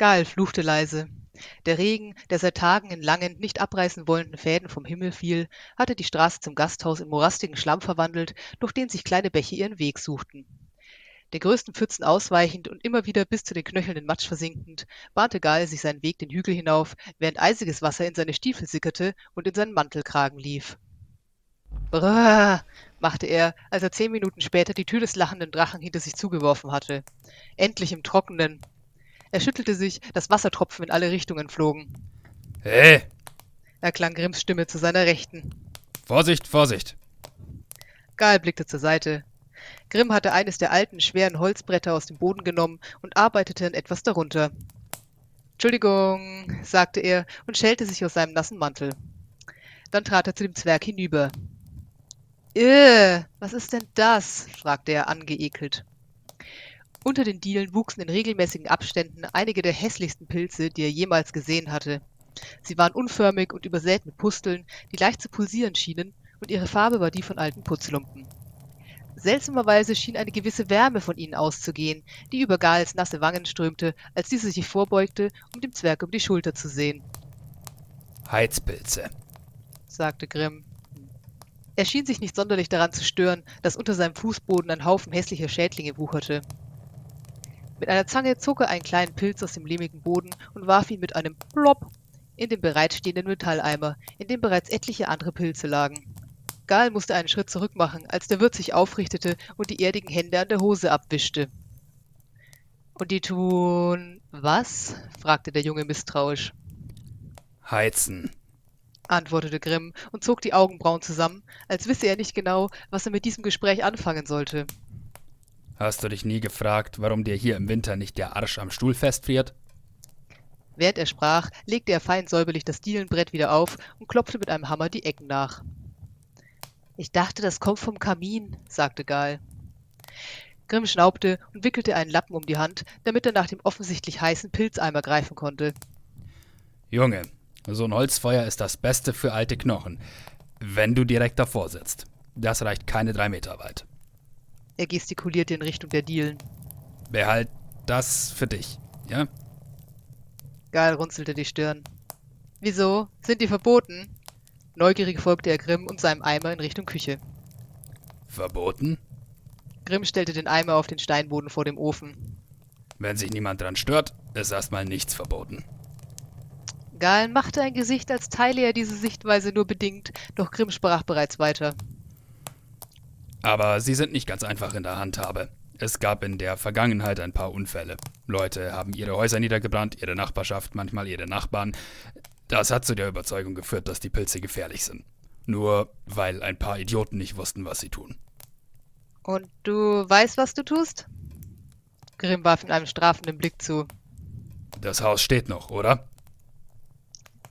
Gal fluchte leise. Der Regen, der seit Tagen in langen, nicht abreißen wollenden Fäden vom Himmel fiel, hatte die Straße zum Gasthaus in morastigen Schlamm verwandelt, durch den sich kleine Bäche ihren Weg suchten. Der größten Pfützen ausweichend und immer wieder bis zu den Knöcheln in Matsch versinkend, bahnte Gal sich seinen Weg den Hügel hinauf, während eisiges Wasser in seine Stiefel sickerte und in seinen Mantelkragen lief. Brrr, machte er, als er zehn Minuten später die Tür des lachenden Drachen hinter sich zugeworfen hatte. Endlich im Trockenen. Er schüttelte sich, dass Wassertropfen in alle Richtungen flogen. Hey! erklang Grimms Stimme zu seiner Rechten. Vorsicht, Vorsicht! Gal blickte zur Seite. Grimm hatte eines der alten, schweren Holzbretter aus dem Boden genommen und arbeitete an etwas darunter. Entschuldigung, sagte er und schälte sich aus seinem nassen Mantel. Dann trat er zu dem Zwerg hinüber. Äh, was ist denn das? fragte er angeekelt. Unter den Dielen wuchsen in regelmäßigen Abständen einige der hässlichsten Pilze, die er jemals gesehen hatte. Sie waren unförmig und übersät mit Pusteln, die leicht zu pulsieren schienen, und ihre Farbe war die von alten Putzlumpen. Seltsamerweise schien eine gewisse Wärme von ihnen auszugehen, die über Gals nasse Wangen strömte, als dieser sich vorbeugte, um dem Zwerg um die Schulter zu sehen. Heizpilze, sagte Grimm. Er schien sich nicht sonderlich daran zu stören, dass unter seinem Fußboden ein Haufen hässlicher Schädlinge wucherte. Mit einer Zange zog er einen kleinen Pilz aus dem lehmigen Boden und warf ihn mit einem Plop in den bereitstehenden Metalleimer, in dem bereits etliche andere Pilze lagen. Gal musste einen Schritt zurück machen, als der Wirt sich aufrichtete und die erdigen Hände an der Hose abwischte. Und die tun was? fragte der Junge misstrauisch. Heizen, antwortete Grimm und zog die Augenbrauen zusammen, als wisse er nicht genau, was er mit diesem Gespräch anfangen sollte. Hast du dich nie gefragt, warum dir hier im Winter nicht der Arsch am Stuhl festfriert? Während er sprach, legte er fein säuberlich das Dielenbrett wieder auf und klopfte mit einem Hammer die Ecken nach. Ich dachte, das kommt vom Kamin, sagte Gal. Grimm schnaubte und wickelte einen Lappen um die Hand, damit er nach dem offensichtlich heißen Pilzeimer greifen konnte. Junge, so ein Holzfeuer ist das Beste für alte Knochen, wenn du direkt davor sitzt. Das reicht keine drei Meter weit. Er gestikulierte in Richtung der Dielen. Behalt das für dich, ja? Gal runzelte die Stirn. Wieso? Sind die verboten? Neugierig folgte er Grimm und seinem Eimer in Richtung Küche. Verboten? Grimm stellte den Eimer auf den Steinboden vor dem Ofen. Wenn sich niemand dran stört, ist erstmal nichts verboten. Galen machte ein Gesicht, als teile er diese Sichtweise nur bedingt, doch Grimm sprach bereits weiter. Aber sie sind nicht ganz einfach in der Handhabe. Es gab in der Vergangenheit ein paar Unfälle. Leute haben ihre Häuser niedergebrannt, ihre Nachbarschaft, manchmal ihre Nachbarn. Das hat zu der Überzeugung geführt, dass die Pilze gefährlich sind. Nur weil ein paar Idioten nicht wussten, was sie tun. Und du weißt, was du tust? Grimm warf in einem strafenden Blick zu. Das Haus steht noch, oder?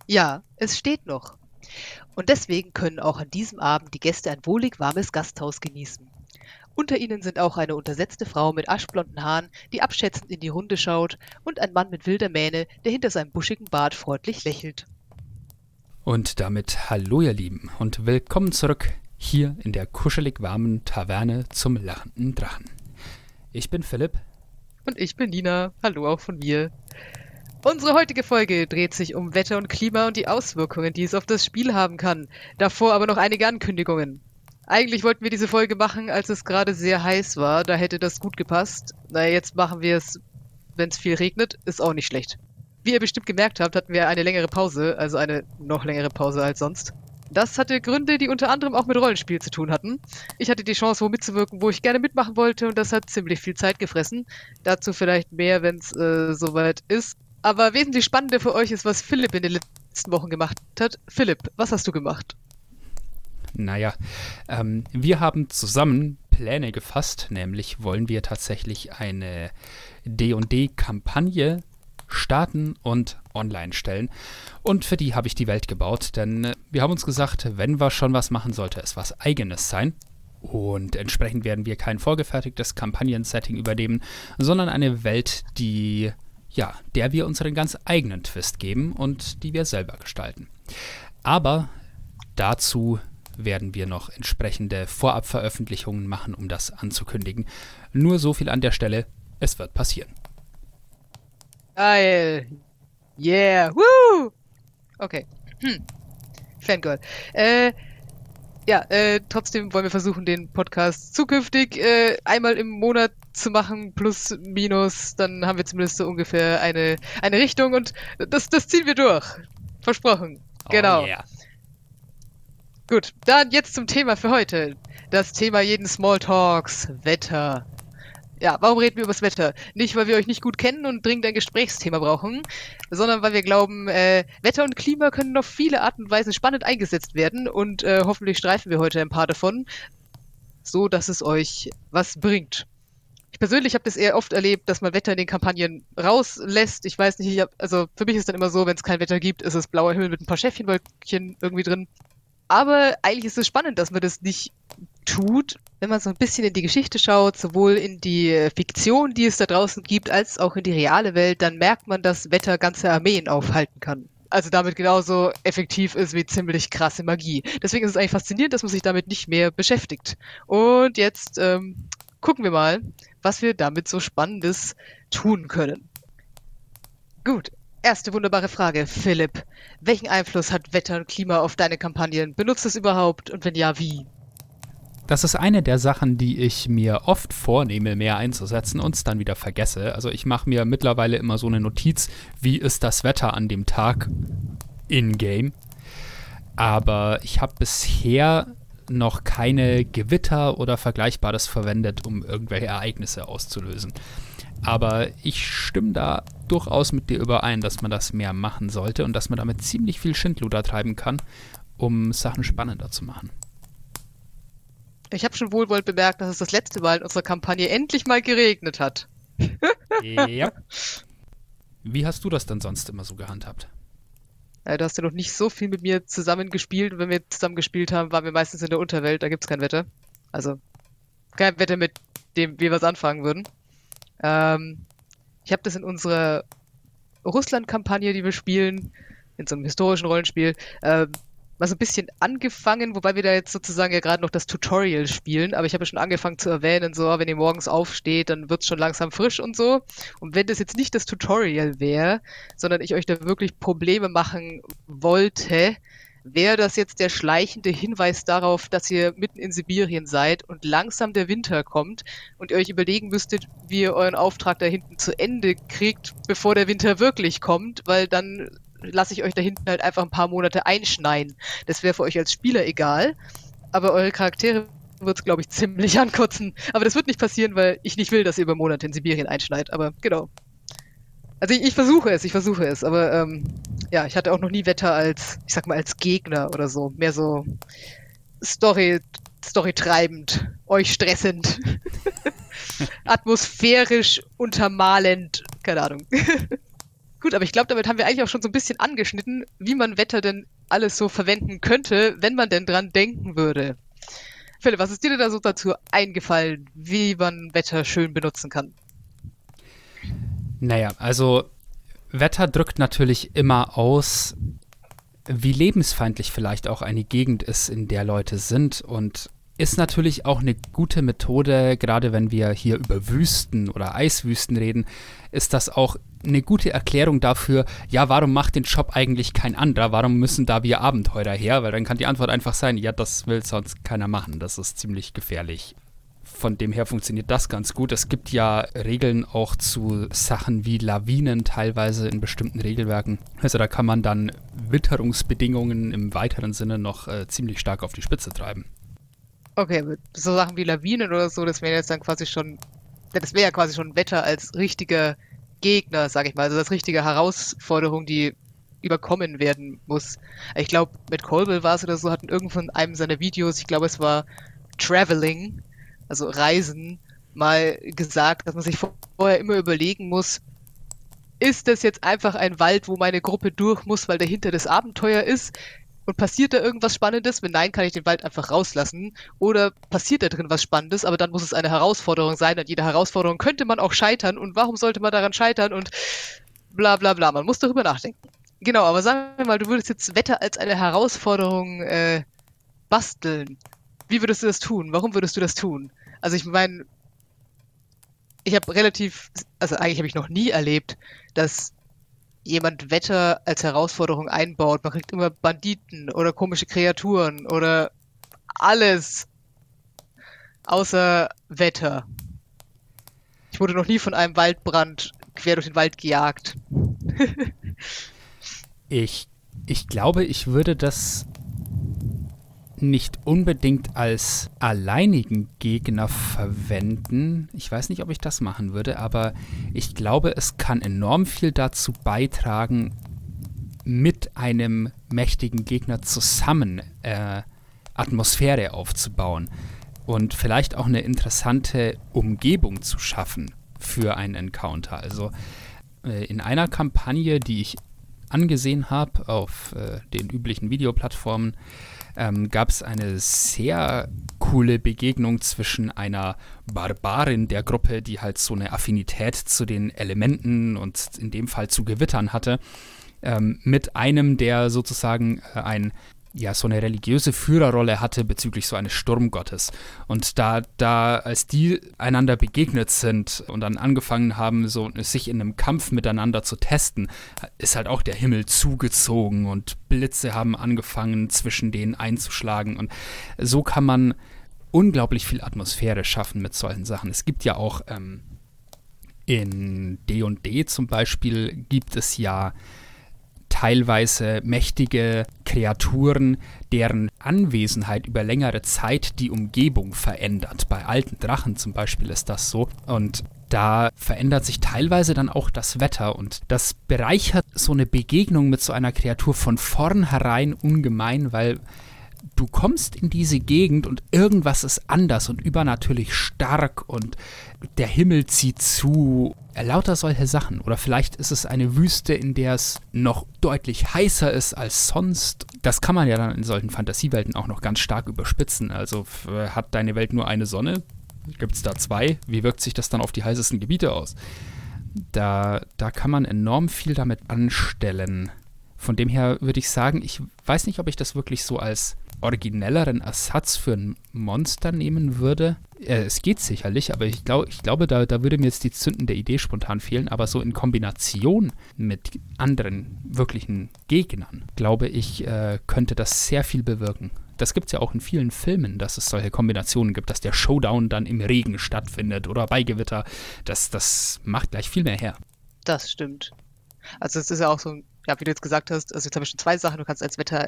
Ja, es steht noch. Und deswegen können auch an diesem Abend die Gäste ein wohlig warmes Gasthaus genießen. Unter ihnen sind auch eine untersetzte Frau mit aschblonden Haaren, die abschätzend in die Runde schaut, und ein Mann mit wilder Mähne, der hinter seinem buschigen Bart freundlich lächelt. Und damit hallo ihr Lieben und willkommen zurück hier in der kuschelig warmen Taverne zum lachenden Drachen. Ich bin Philipp. Und ich bin Nina. Hallo auch von mir. Unsere heutige Folge dreht sich um Wetter und Klima und die Auswirkungen, die es auf das Spiel haben kann. Davor aber noch einige Ankündigungen. Eigentlich wollten wir diese Folge machen, als es gerade sehr heiß war. Da hätte das gut gepasst. Na, jetzt machen wir es, wenn es viel regnet. Ist auch nicht schlecht. Wie ihr bestimmt gemerkt habt, hatten wir eine längere Pause, also eine noch längere Pause als sonst. Das hatte Gründe, die unter anderem auch mit Rollenspiel zu tun hatten. Ich hatte die Chance, wo mitzuwirken, wo ich gerne mitmachen wollte und das hat ziemlich viel Zeit gefressen. Dazu vielleicht mehr, wenn es äh, soweit ist. Aber wesentlich spannender für euch ist, was Philipp in den letzten Wochen gemacht hat. Philipp, was hast du gemacht? Naja, ähm, wir haben zusammen Pläne gefasst, nämlich wollen wir tatsächlich eine D&D-Kampagne starten und online stellen. Und für die habe ich die Welt gebaut, denn äh, wir haben uns gesagt, wenn wir schon was machen, sollte es was eigenes sein. Und entsprechend werden wir kein vorgefertigtes Kampagnen-Setting übernehmen, sondern eine Welt, die ja, der wir unseren ganz eigenen Twist geben und die wir selber gestalten. Aber dazu werden wir noch entsprechende Vorabveröffentlichungen machen, um das anzukündigen. Nur so viel an der Stelle, es wird passieren. Geil. Yeah. Woo! Okay. Hm. Fangirl. Äh, ja, äh, trotzdem wollen wir versuchen, den Podcast zukünftig äh, einmal im Monat zu machen, plus, minus. Dann haben wir zumindest so ungefähr eine, eine Richtung und das, das ziehen wir durch. Versprochen. Oh Genau. yeah. Gut, dann jetzt zum Thema für heute. Das Thema jeden Smalltalks, Wetter. Ja, warum reden wir über das Wetter? Nicht, weil wir euch nicht gut kennen und dringend ein Gesprächsthema brauchen, sondern weil wir glauben, äh, Wetter und Klima können auf viele Arten und Weisen spannend eingesetzt werden und äh, hoffentlich streifen wir heute ein paar davon, so dass es euch was bringt. Ich persönlich habe das eher oft erlebt, dass man Wetter in den Kampagnen rauslässt. Ich weiß nicht, ich hab, also für mich ist dann immer so, wenn es kein Wetter gibt, ist es blauer Himmel mit ein paar Schäfchenwölkchen irgendwie drin. Aber eigentlich ist es spannend, dass man das nicht tut, wenn man so ein bisschen in die Geschichte schaut, sowohl in die Fiktion, die es da draußen gibt, als auch in die reale Welt, dann merkt man, dass Wetter ganze Armeen aufhalten kann. Also damit genauso effektiv ist wie ziemlich krasse Magie. Deswegen ist es eigentlich faszinierend, dass man sich damit nicht mehr beschäftigt. Und jetzt ähm, gucken wir mal, was wir damit so Spannendes tun können. Gut, erste wunderbare Frage, Philipp. Welchen Einfluss hat Wetter und Klima auf deine Kampagnen? Benutzt es überhaupt und wenn ja, wie? Das ist eine der Sachen, die ich mir oft vornehme, mehr einzusetzen und es dann wieder vergesse. Also ich mache mir mittlerweile immer so eine Notiz, wie ist das Wetter an dem Tag in-game. Aber ich habe bisher noch keine Gewitter oder Vergleichbares verwendet, um irgendwelche Ereignisse auszulösen. Aber ich stimme da durchaus mit dir überein, dass man das mehr machen sollte und dass man damit ziemlich viel Schindluder treiben kann, um Sachen spannender zu machen. Ich habe schon wohlwollend bemerkt, dass es das letzte Mal in unserer Kampagne endlich mal geregnet hat. ja. Wie hast du das denn sonst immer so gehandhabt? Äh, du hast ja noch nicht so viel mit mir zusammen gespielt. Und wenn wir zusammen gespielt haben, waren wir meistens in der Unterwelt. Da gibt's kein Wetter. Also kein Wetter, mit dem wir was anfangen würden. Ähm, ich habe das in unserer Russland-Kampagne, die wir spielen, in so einem historischen Rollenspiel, ähm, mal so ein bisschen angefangen, wobei wir da jetzt sozusagen ja gerade noch das Tutorial spielen, aber ich habe ja schon angefangen zu erwähnen, so, wenn ihr morgens aufsteht, dann wird's schon langsam frisch und so. Und wenn das jetzt nicht das Tutorial wäre, sondern ich euch da wirklich Probleme machen wollte, wäre das jetzt der schleichende Hinweis darauf, dass ihr mitten in Sibirien seid und langsam der Winter kommt und ihr euch überlegen müsstet, wie ihr euren Auftrag da hinten zu Ende kriegt, bevor der Winter wirklich kommt, weil dann lasse ich euch da hinten halt einfach ein paar Monate einschneien. Das wäre für euch als Spieler egal, aber eure Charaktere wird es, glaube ich, ziemlich ankotzen. Aber das wird nicht passieren, weil ich nicht will, dass ihr über Monate in Sibirien einschneit. Aber genau. Also ich, ich versuche es, ich versuche es, aber ähm, ja, ich hatte auch noch nie Wetter als, ich sag mal, als Gegner oder so. Mehr so Story, Story treibend, euch stressend, atmosphärisch untermalend, keine Ahnung. Gut, aber ich glaube, damit haben wir eigentlich auch schon so ein bisschen angeschnitten, wie man Wetter denn alles so verwenden könnte, wenn man denn dran denken würde. Philipp, was ist dir denn da so dazu eingefallen, wie man Wetter schön benutzen kann? Naja, also Wetter drückt natürlich immer aus, wie lebensfeindlich vielleicht auch eine Gegend ist, in der Leute sind und ist natürlich auch eine gute Methode, gerade wenn wir hier über Wüsten oder Eiswüsten reden, ist das auch eine gute Erklärung dafür, ja, warum macht den Job eigentlich kein anderer? Warum müssen da wir Abenteurer her? Weil dann kann die Antwort einfach sein, ja, das will sonst keiner machen. Das ist ziemlich gefährlich. Von dem her funktioniert das ganz gut. Es gibt ja Regeln auch zu Sachen wie Lawinen teilweise in bestimmten Regelwerken. Also da kann man dann Witterungsbedingungen im weiteren Sinne noch äh, ziemlich stark auf die Spitze treiben. Okay, so Sachen wie Lawinen oder so, das wäre jetzt dann quasi schon, das wäre ja quasi schon Wetter als richtiger Gegner, sag ich mal, also als richtige Herausforderung, die überkommen werden muss. Ich glaube, mit Colville war es oder so, hatten irgendwo in einem seiner Videos, ich glaube, es war Traveling, also Reisen, mal gesagt, dass man sich vorher immer überlegen muss, ist das jetzt einfach ein Wald, wo meine Gruppe durch muss, weil dahinter das Abenteuer ist? Und passiert da irgendwas Spannendes? Wenn nein, kann ich den Wald einfach rauslassen. Oder passiert da drin was Spannendes, aber dann muss es eine Herausforderung sein. An jeder Herausforderung könnte man auch scheitern. Und warum sollte man daran scheitern? Und bla bla bla. Man muss darüber nachdenken. Genau, aber sagen wir mal, du würdest jetzt Wetter als eine Herausforderung äh, basteln. Wie würdest du das tun? Warum würdest du das tun? Also ich meine, ich habe relativ, also eigentlich habe ich noch nie erlebt, dass jemand Wetter als Herausforderung einbaut. Man kriegt immer Banditen oder komische Kreaturen oder alles außer Wetter. Ich wurde noch nie von einem Waldbrand quer durch den Wald gejagt. ich, ich glaube, ich würde das nicht unbedingt als alleinigen Gegner verwenden. Ich weiß nicht, ob ich das machen würde, aber ich glaube, es kann enorm viel dazu beitragen, mit einem mächtigen Gegner zusammen äh, Atmosphäre aufzubauen und vielleicht auch eine interessante Umgebung zu schaffen für einen Encounter. Also äh, in einer Kampagne, die ich angesehen habe auf äh, den üblichen Videoplattformen, ähm, gab es eine sehr coole Begegnung zwischen einer Barbarin der Gruppe, die halt so eine Affinität zu den Elementen und in dem Fall zu Gewittern hatte, ähm, mit einem, der sozusagen äh, ein ja so eine religiöse Führerrolle hatte bezüglich so eines Sturmgottes. Und da, da, als die einander begegnet sind und dann angefangen haben, so sich in einem Kampf miteinander zu testen, ist halt auch der Himmel zugezogen und Blitze haben angefangen, zwischen denen einzuschlagen. Und so kann man unglaublich viel Atmosphäre schaffen mit solchen Sachen. Es gibt ja auch ähm, in D&D zum Beispiel gibt es ja teilweise mächtige Kreaturen, deren Anwesenheit über längere Zeit die Umgebung verändert. Bei alten Drachen zum Beispiel ist das so. Und da verändert sich teilweise dann auch das Wetter und das bereichert so eine Begegnung mit so einer Kreatur von vornherein ungemein, weil du kommst in diese Gegend und irgendwas ist anders und übernatürlich stark und der Himmel zieht zu. Lauter solche Sachen. Oder vielleicht ist es eine Wüste, in der es noch deutlich heißer ist als sonst. Das kann man ja dann in solchen Fantasiewelten auch noch ganz stark überspitzen. Also hat deine Welt nur eine Sonne? Gibt es da zwei? Wie wirkt sich das dann auf die heißesten Gebiete aus? Da, da kann man enorm viel damit anstellen. Von dem her würde ich sagen, ich weiß nicht, ob ich das wirklich so als originelleren Ersatz für ein Monster nehmen würde. Äh, es geht sicherlich, aber ich, glaub, ich glaube, da, da würde mir jetzt die zündende Idee spontan fehlen. Aber so in Kombination mit anderen wirklichen Gegnern, glaube ich, äh, könnte das sehr viel bewirken. Das gibt es ja auch in vielen Filmen, dass es solche Kombinationen gibt, dass der Showdown dann im Regen stattfindet oder bei Gewitter. Das, das macht gleich viel mehr her. Das stimmt. Also es ist ja auch so, ja, wie du jetzt gesagt hast, also jetzt habe ich schon zwei Sachen, du kannst als Wetter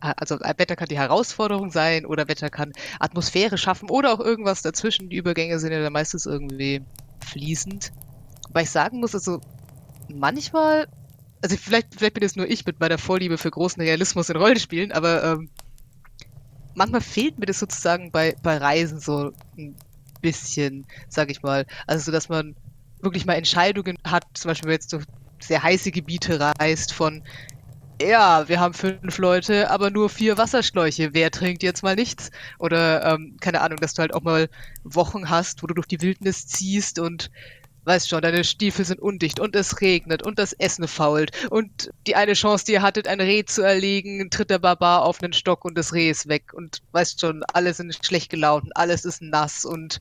also Wetter kann die Herausforderung sein oder Wetter kann Atmosphäre schaffen oder auch irgendwas dazwischen. Die Übergänge sind ja dann meistens irgendwie fließend. Weil ich sagen muss, also manchmal, also vielleicht, vielleicht bin es nur ich mit meiner Vorliebe für großen Realismus in Rollenspielen, aber ähm, manchmal fehlt mir das sozusagen bei, bei Reisen so ein bisschen, sag ich mal. Also so, dass man wirklich mal Entscheidungen hat, zum Beispiel wenn jetzt durch sehr heiße Gebiete reist, von ja, wir haben fünf Leute, aber nur vier Wasserschläuche. Wer trinkt jetzt mal nichts? Oder, ähm, keine Ahnung, dass du halt auch mal Wochen hast, wo du durch die Wildnis ziehst und weißt schon, deine Stiefel sind undicht und es regnet und das Essen fault und die eine Chance, die ihr hattet, ein Reh zu erlegen, tritt der Barbar auf einen Stock und das Reh ist weg und weißt schon, alle sind schlecht gelaunt und alles ist nass und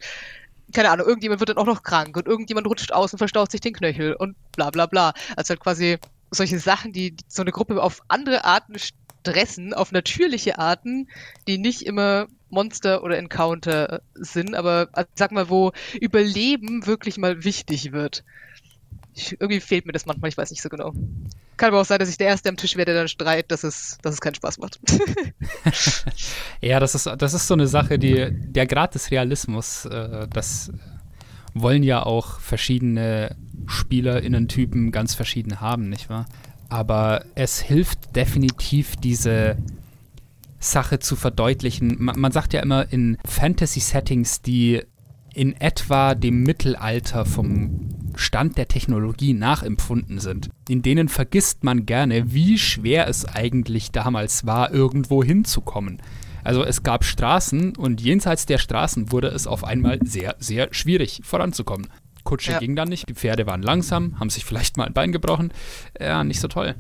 keine Ahnung, irgendjemand wird dann auch noch krank und irgendjemand rutscht aus und verstaut sich den Knöchel und bla bla bla. Also halt quasi solche Sachen, die so eine Gruppe auf andere Arten stressen, auf natürliche Arten, die nicht immer Monster oder Encounter sind, aber also sag mal, wo Überleben wirklich mal wichtig wird. Ich, irgendwie fehlt mir das manchmal, ich weiß nicht so genau. Kann aber auch sein, dass ich der Erste am Tisch werde, der dann streit, dass es, dass es keinen Spaß macht. ja, das ist, das ist so eine Sache, die der Grad des Realismus, äh, das wollen ja auch verschiedene SpielerInnen-Typen ganz verschieden haben, nicht wahr? Aber es hilft definitiv, diese Sache zu verdeutlichen. Man, man sagt ja immer in Fantasy-Settings, die in etwa dem Mittelalter vom Stand der Technologie nachempfunden sind. In denen vergisst man gerne, wie schwer es eigentlich damals war, irgendwo hinzukommen. Also es gab Straßen und jenseits der Straßen wurde es auf einmal sehr, sehr schwierig voranzukommen. Kutsche ja. ging dann nicht, die Pferde waren langsam, haben sich vielleicht mal ein Bein gebrochen. Ja, nicht so toll.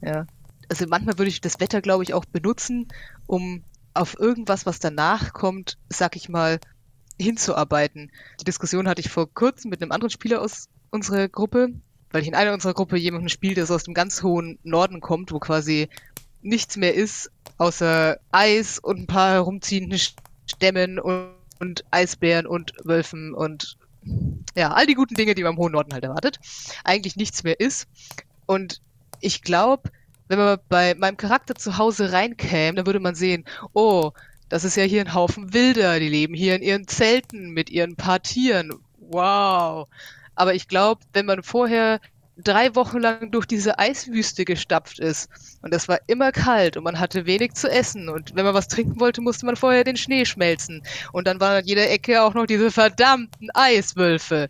Ja. Also manchmal würde ich das Wetter, glaube ich, auch benutzen, um auf irgendwas, was danach kommt, sag ich mal, hinzuarbeiten. Die Diskussion hatte ich vor kurzem mit einem anderen Spieler aus unserer Gruppe, weil ich in einer unserer Gruppe jemanden spiele, der so aus dem ganz hohen Norden kommt, wo quasi nichts mehr ist, außer Eis und ein paar herumziehenden Stämmen und, und Eisbären und Wölfen und ja, all die guten Dinge, die man im hohen Norden halt erwartet, eigentlich nichts mehr ist. Und ich glaube, wenn man bei meinem Charakter zu Hause reinkäme, dann würde man sehen, oh, das ist ja hier ein Haufen Wilder, die leben hier in ihren Zelten mit ihren paar Tieren. Wow. Aber ich glaube, wenn man vorher drei Wochen lang durch diese Eiswüste gestapft ist und das war immer kalt und man hatte wenig zu essen und wenn man was trinken wollte, musste man vorher den Schnee schmelzen und dann waren an jeder Ecke auch noch diese verdammten Eiswölfe.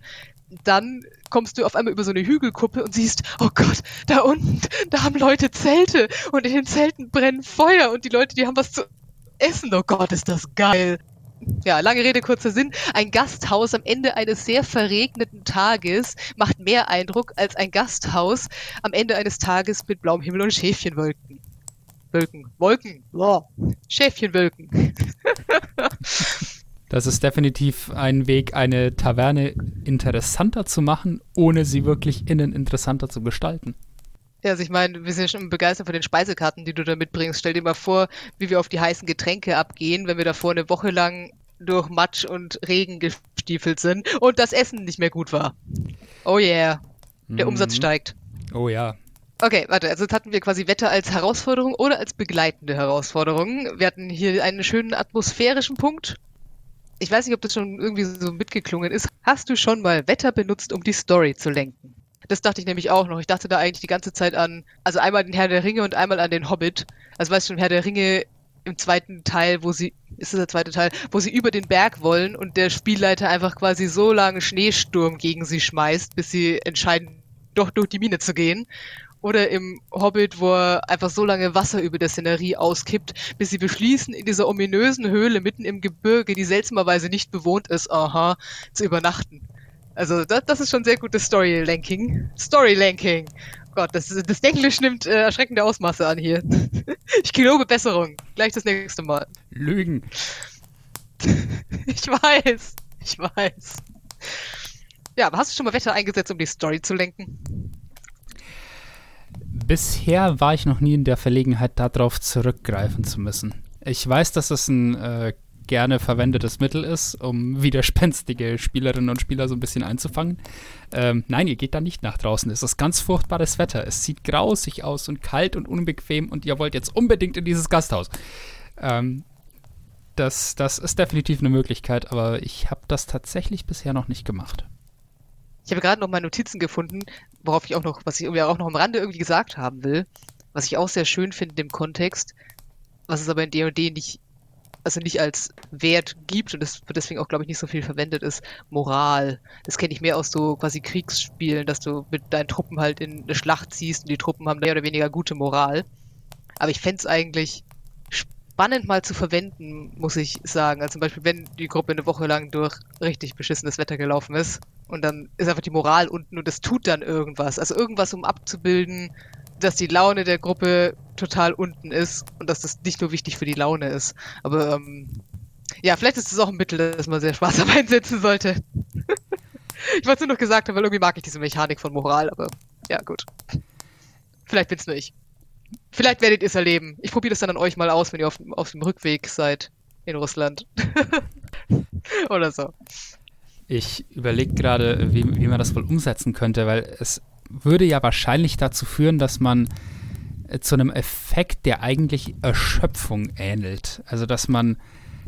Dann kommst du auf einmal über so eine Hügelkuppe und siehst, oh Gott, da unten, da haben Leute Zelte und in den Zelten brennen Feuer und die Leute, die haben was zu essen. Oh Gott, ist das geil ja, lange Rede, kurzer Sinn. Ein Gasthaus am Ende eines sehr verregneten Tages macht mehr Eindruck als ein Gasthaus am Ende eines Tages mit blauem Himmel und Schäfchenwolken. Wolken. Wolken. Oh. Schäfchenwolken. Das ist definitiv ein Weg, eine Taverne interessanter zu machen, ohne sie wirklich innen interessanter zu gestalten. Ja, also ich meine, wir sind schon begeistert von den Speisekarten, die du da mitbringst. Stell dir mal vor, wie wir auf die heißen Getränke abgehen, wenn wir davor eine Woche lang durch Matsch und Regen gestiefelt sind und das Essen nicht mehr gut war. Oh yeah. Der mhm. Umsatz steigt. Oh ja. Okay, warte, also jetzt hatten wir quasi Wetter als Herausforderung oder als begleitende Herausforderung. Wir hatten hier einen schönen atmosphärischen Punkt. Ich weiß nicht, ob das schon irgendwie so mitgeklungen ist. Hast du schon mal Wetter benutzt, um die Story zu lenken? Das dachte ich nämlich auch noch. Ich dachte da eigentlich die ganze Zeit an, also einmal den Herr der Ringe und einmal an den Hobbit. Also weißt du, im Herr der Ringe im zweiten Teil, wo sie, ist das der zweite Teil, wo sie über den Berg wollen und der Spielleiter einfach quasi so lange Schneesturm gegen sie schmeißt, bis sie entscheiden, doch durch die Mine zu gehen. Oder im Hobbit, wo er einfach so lange Wasser über der Szenerie auskippt, bis sie beschließen, in dieser ominösen Höhle mitten im Gebirge, die seltsamerweise nicht bewohnt ist, aha, zu übernachten. Also das, das ist schon sehr gutes Story-Lanking. Story-Lanking. Gott, das, das Englisch nimmt äh, erschreckende Ausmaße an hier. ich gelobe Besserung. Gleich das nächste Mal. Lügen. ich weiß. Ich weiß. Ja, aber hast du schon mal Wetter eingesetzt, um die Story zu lenken? Bisher war ich noch nie in der Verlegenheit, darauf zurückgreifen zu müssen. Ich weiß, dass es ein äh, gerne verwendetes Mittel ist, um widerspenstige Spielerinnen und Spieler so ein bisschen einzufangen. Ähm, nein, ihr geht da nicht nach draußen. Es ist ganz furchtbares Wetter. Es sieht grausig aus und kalt und unbequem und ihr wollt jetzt unbedingt in dieses Gasthaus. Ähm, das, das ist definitiv eine Möglichkeit, aber ich habe das tatsächlich bisher noch nicht gemacht. Ich habe gerade noch mal Notizen gefunden, worauf ich auch noch, was ich irgendwie auch noch am Rande irgendwie gesagt haben will, was ich auch sehr schön finde in dem Kontext, was es aber in D&D nicht also nicht als Wert gibt und das deswegen auch, glaube ich, nicht so viel verwendet ist, Moral. Das kenne ich mehr aus so quasi Kriegsspielen, dass du mit deinen Truppen halt in eine Schlacht ziehst und die Truppen haben mehr oder weniger gute Moral. Aber ich fände es eigentlich spannend mal zu verwenden, muss ich sagen. Also zum Beispiel, wenn die Gruppe eine Woche lang durch richtig beschissenes Wetter gelaufen ist und dann ist einfach die Moral unten und es tut dann irgendwas. Also irgendwas, um abzubilden, dass die Laune der Gruppe total unten ist und dass das nicht nur wichtig für die Laune ist. Aber ähm, ja, vielleicht ist es auch ein Mittel, das man sehr sparsam einsetzen sollte. ich wollte es nur noch gesagt haben, weil irgendwie mag ich diese Mechanik von Moral, aber ja, gut. Vielleicht bin's nur ich. Vielleicht werdet ihr es erleben. Ich probiere das dann an euch mal aus, wenn ihr auf, auf dem Rückweg seid in Russland. Oder so. Ich überlege gerade, wie, wie man das wohl umsetzen könnte, weil es würde ja wahrscheinlich dazu führen, dass man zu einem Effekt, der eigentlich Erschöpfung ähnelt. Also dass man,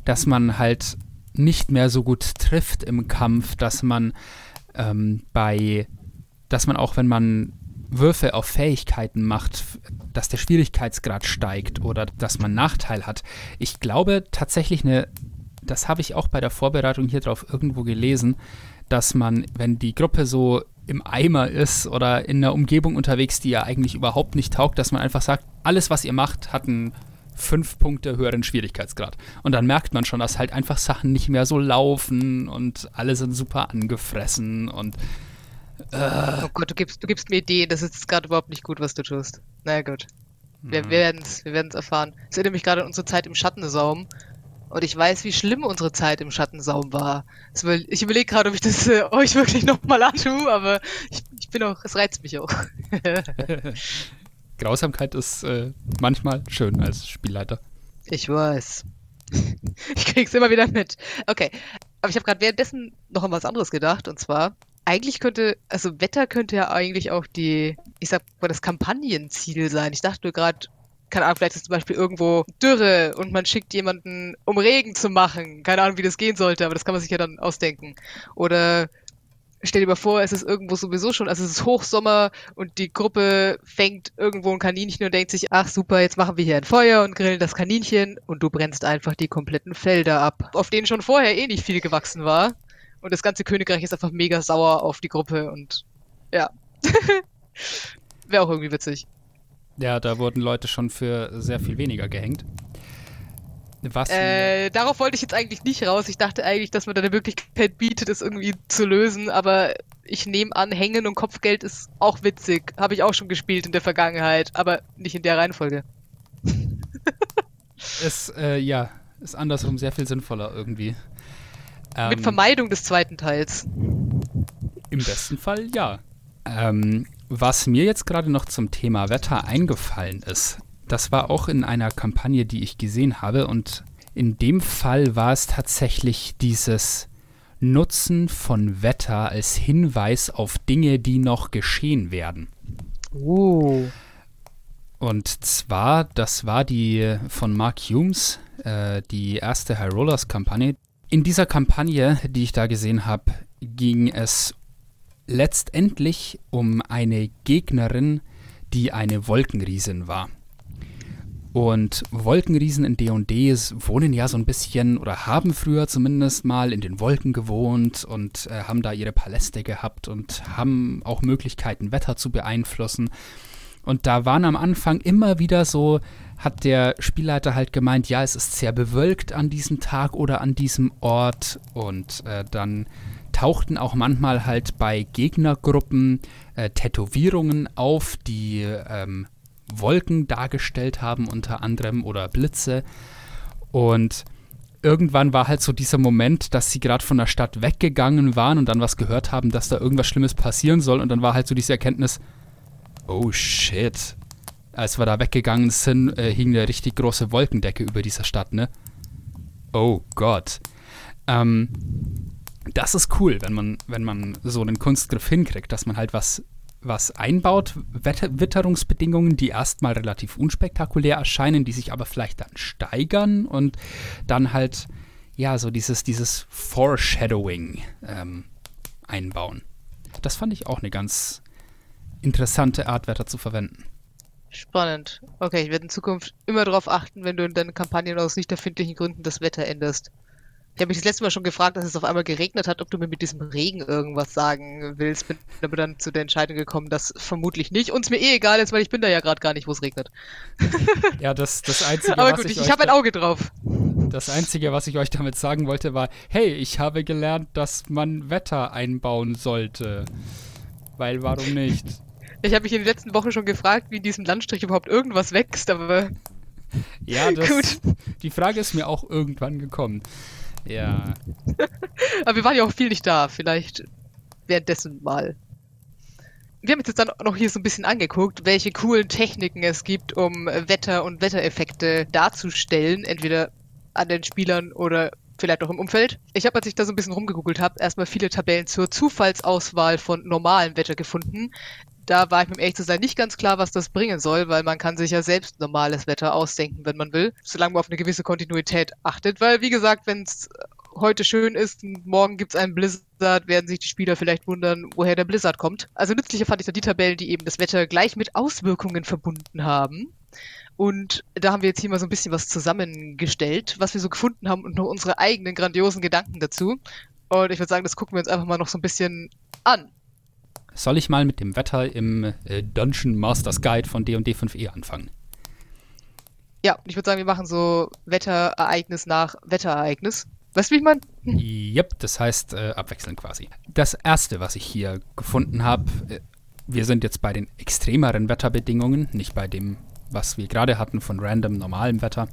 dass man halt nicht mehr so gut trifft im Kampf, dass man ähm, bei, dass man auch wenn man Würfe auf Fähigkeiten macht, dass der Schwierigkeitsgrad steigt oder dass man Nachteil hat. Ich glaube tatsächlich eine, das habe ich auch bei der Vorbereitung hier drauf irgendwo gelesen, dass man, wenn die Gruppe so im Eimer ist oder in einer Umgebung unterwegs, die ja eigentlich überhaupt nicht taugt, dass man einfach sagt, alles, was ihr macht, hat einen fünf Punkte höheren Schwierigkeitsgrad. Und dann merkt man schon, dass halt einfach Sachen nicht mehr so laufen und alle sind super angefressen und äh. Oh Gott, du gibst, du gibst mir Ideen, das ist gerade überhaupt nicht gut, was du tust. Na naja, gut. Wir, mhm. wir werden es wir erfahren. Es erinnert mich gerade an unsere Zeit im Schattensaum. Und ich weiß, wie schlimm unsere Zeit im Schattensaum war. Ich überlege gerade, ob ich das äh, euch wirklich nochmal antue, aber ich, ich, bin auch, es reizt mich auch. Grausamkeit ist äh, manchmal schön als Spielleiter. Ich weiß. Ich krieg's immer wieder mit. Okay, aber ich habe gerade währenddessen noch an was anderes gedacht, und zwar, eigentlich könnte, also Wetter könnte ja eigentlich auch die, ich sag mal, das Kampagnenziel sein. Ich dachte nur gerade, keine Ahnung, vielleicht ist zum Beispiel irgendwo Dürre und man schickt jemanden, um Regen zu machen. Keine Ahnung, wie das gehen sollte, aber das kann man sich ja dann ausdenken. Oder stell dir mal vor, es ist irgendwo sowieso schon, also es ist Hochsommer und die Gruppe fängt irgendwo ein Kaninchen und denkt sich, ach super, jetzt machen wir hier ein Feuer und grillen das Kaninchen und du brennst einfach die kompletten Felder ab, auf denen schon vorher eh nicht viel gewachsen war. Und das ganze Königreich ist einfach mega sauer auf die Gruppe und ja. Wäre auch irgendwie witzig. Ja, da wurden Leute schon für sehr viel weniger gehängt. Was? Äh, darauf wollte ich jetzt eigentlich nicht raus. Ich dachte eigentlich, dass man da eine Möglichkeit bietet, es irgendwie zu lösen, aber ich nehme an, Hängen und Kopfgeld ist auch witzig. Habe ich auch schon gespielt in der Vergangenheit, aber nicht in der Reihenfolge. es, äh, ja, ist andersrum sehr viel sinnvoller irgendwie. Ähm, Mit Vermeidung des zweiten Teils. Im besten Fall ja. Ähm, was mir jetzt gerade noch zum Thema Wetter eingefallen ist, das war auch in einer Kampagne, die ich gesehen habe. Und in dem Fall war es tatsächlich dieses Nutzen von Wetter als Hinweis auf Dinge, die noch geschehen werden. Oh. Und zwar, das war die von Mark Humes, äh, die erste High Rollers Kampagne. In dieser Kampagne, die ich da gesehen habe, ging es letztendlich um eine Gegnerin, die eine Wolkenriesin war. Und Wolkenriesen in D&D wohnen ja so ein bisschen oder haben früher zumindest mal in den Wolken gewohnt und äh, haben da ihre Paläste gehabt und haben auch Möglichkeiten, Wetter zu beeinflussen. Und da waren am Anfang immer wieder so, hat der Spielleiter halt gemeint, ja, es ist sehr bewölkt an diesem Tag oder an diesem Ort. Und äh, dann tauchten auch manchmal halt bei Gegnergruppen äh, Tätowierungen auf, die ähm, Wolken dargestellt haben, unter anderem, oder Blitze. Und irgendwann war halt so dieser Moment, dass sie gerade von der Stadt weggegangen waren und dann was gehört haben, dass da irgendwas Schlimmes passieren soll. Und dann war halt so diese Erkenntnis, oh shit. Als wir da weggegangen sind, äh, hing eine richtig große Wolkendecke über dieser Stadt, ne? Oh Gott. Ähm, das ist cool, wenn man, wenn man so einen Kunstgriff hinkriegt, dass man halt was was einbaut, Wetter Witterungsbedingungen, die erstmal relativ unspektakulär erscheinen, die sich aber vielleicht dann steigern und dann halt, ja, so dieses, dieses Foreshadowing ähm, einbauen. Das fand ich auch eine ganz interessante Art, Wetter zu verwenden. Spannend. Okay, ich werde in Zukunft immer darauf achten, wenn du in deinen Kampagnen aus nicht erfindlichen Gründen das Wetter änderst. Ich habe mich das letzte Mal schon gefragt, dass es auf einmal geregnet hat, ob du mir mit diesem Regen irgendwas sagen willst. Bin aber dann zu der Entscheidung gekommen, dass vermutlich nicht. Uns mir eh egal ist, weil ich bin da ja gerade gar nicht, wo es regnet. Ja, das, das Einzige, aber gut, ich, ich, ich habe ein Auge drauf. Das Einzige, was ich euch damit sagen wollte, war, hey, ich habe gelernt, dass man Wetter einbauen sollte. Weil warum nicht? Ich habe mich in den letzten Wochen schon gefragt, wie in diesem Landstrich überhaupt irgendwas wächst, aber... Ja, das, Gut. die Frage ist mir auch irgendwann gekommen. Ja. Aber wir waren ja auch viel nicht da. Vielleicht währenddessen mal. Wir haben jetzt dann noch hier so ein bisschen angeguckt, welche coolen Techniken es gibt, um Wetter und Wettereffekte darzustellen, entweder an den Spielern oder vielleicht auch im Umfeld. Ich habe, als ich da so ein bisschen rumgegoogelt habe, erstmal viele Tabellen zur Zufallsauswahl von normalem Wetter gefunden, da war ich mir ehrlich zu sein nicht ganz klar, was das bringen soll, weil man kann sich ja selbst normales Wetter ausdenken, wenn man will, solange man auf eine gewisse Kontinuität achtet, weil wie gesagt, wenn es heute schön ist und morgen gibt es einen Blizzard, werden sich die Spieler vielleicht wundern, woher der Blizzard kommt. Also nützlicher fand ich da die Tabellen, die eben das Wetter gleich mit Auswirkungen verbunden haben. Und da haben wir jetzt hier mal so ein bisschen was zusammengestellt, was wir so gefunden haben und noch unsere eigenen grandiosen Gedanken dazu. Und ich würde sagen, das gucken wir uns einfach mal noch so ein bisschen an. Soll ich mal mit dem Wetter im äh, Dungeon Masters Guide von D&D 5e anfangen? Ja, ich würde sagen, wir machen so Wetterereignis nach Wetterereignis. Weißt du, wie ich meine? Yep, das heißt äh, abwechselnd quasi. Das erste, was ich hier gefunden habe, äh, wir sind jetzt bei den extremeren Wetterbedingungen, nicht bei dem, was wir gerade hatten von random normalem Wetter.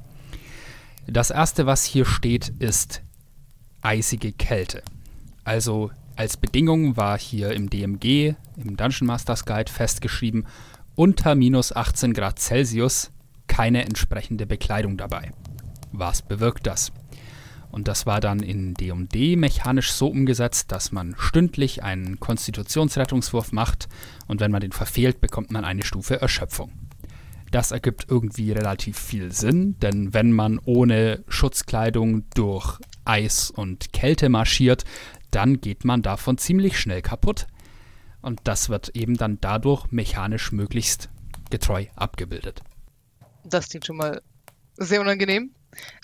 Das erste, was hier steht, ist eisige Kälte. Also als Bedingung war hier im DMG, im Dungeon Masters Guide festgeschrieben, unter minus 18 Grad Celsius keine entsprechende Bekleidung dabei. Was bewirkt das? Und das war dann in D&D mechanisch so umgesetzt, dass man stündlich einen Konstitutionsrettungswurf macht und wenn man den verfehlt, bekommt man eine Stufe Erschöpfung. Das ergibt irgendwie relativ viel Sinn, denn wenn man ohne Schutzkleidung durch Eis und Kälte marschiert, dann geht man davon ziemlich schnell kaputt. Und das wird eben dann dadurch mechanisch möglichst getreu abgebildet. Das klingt schon mal sehr unangenehm.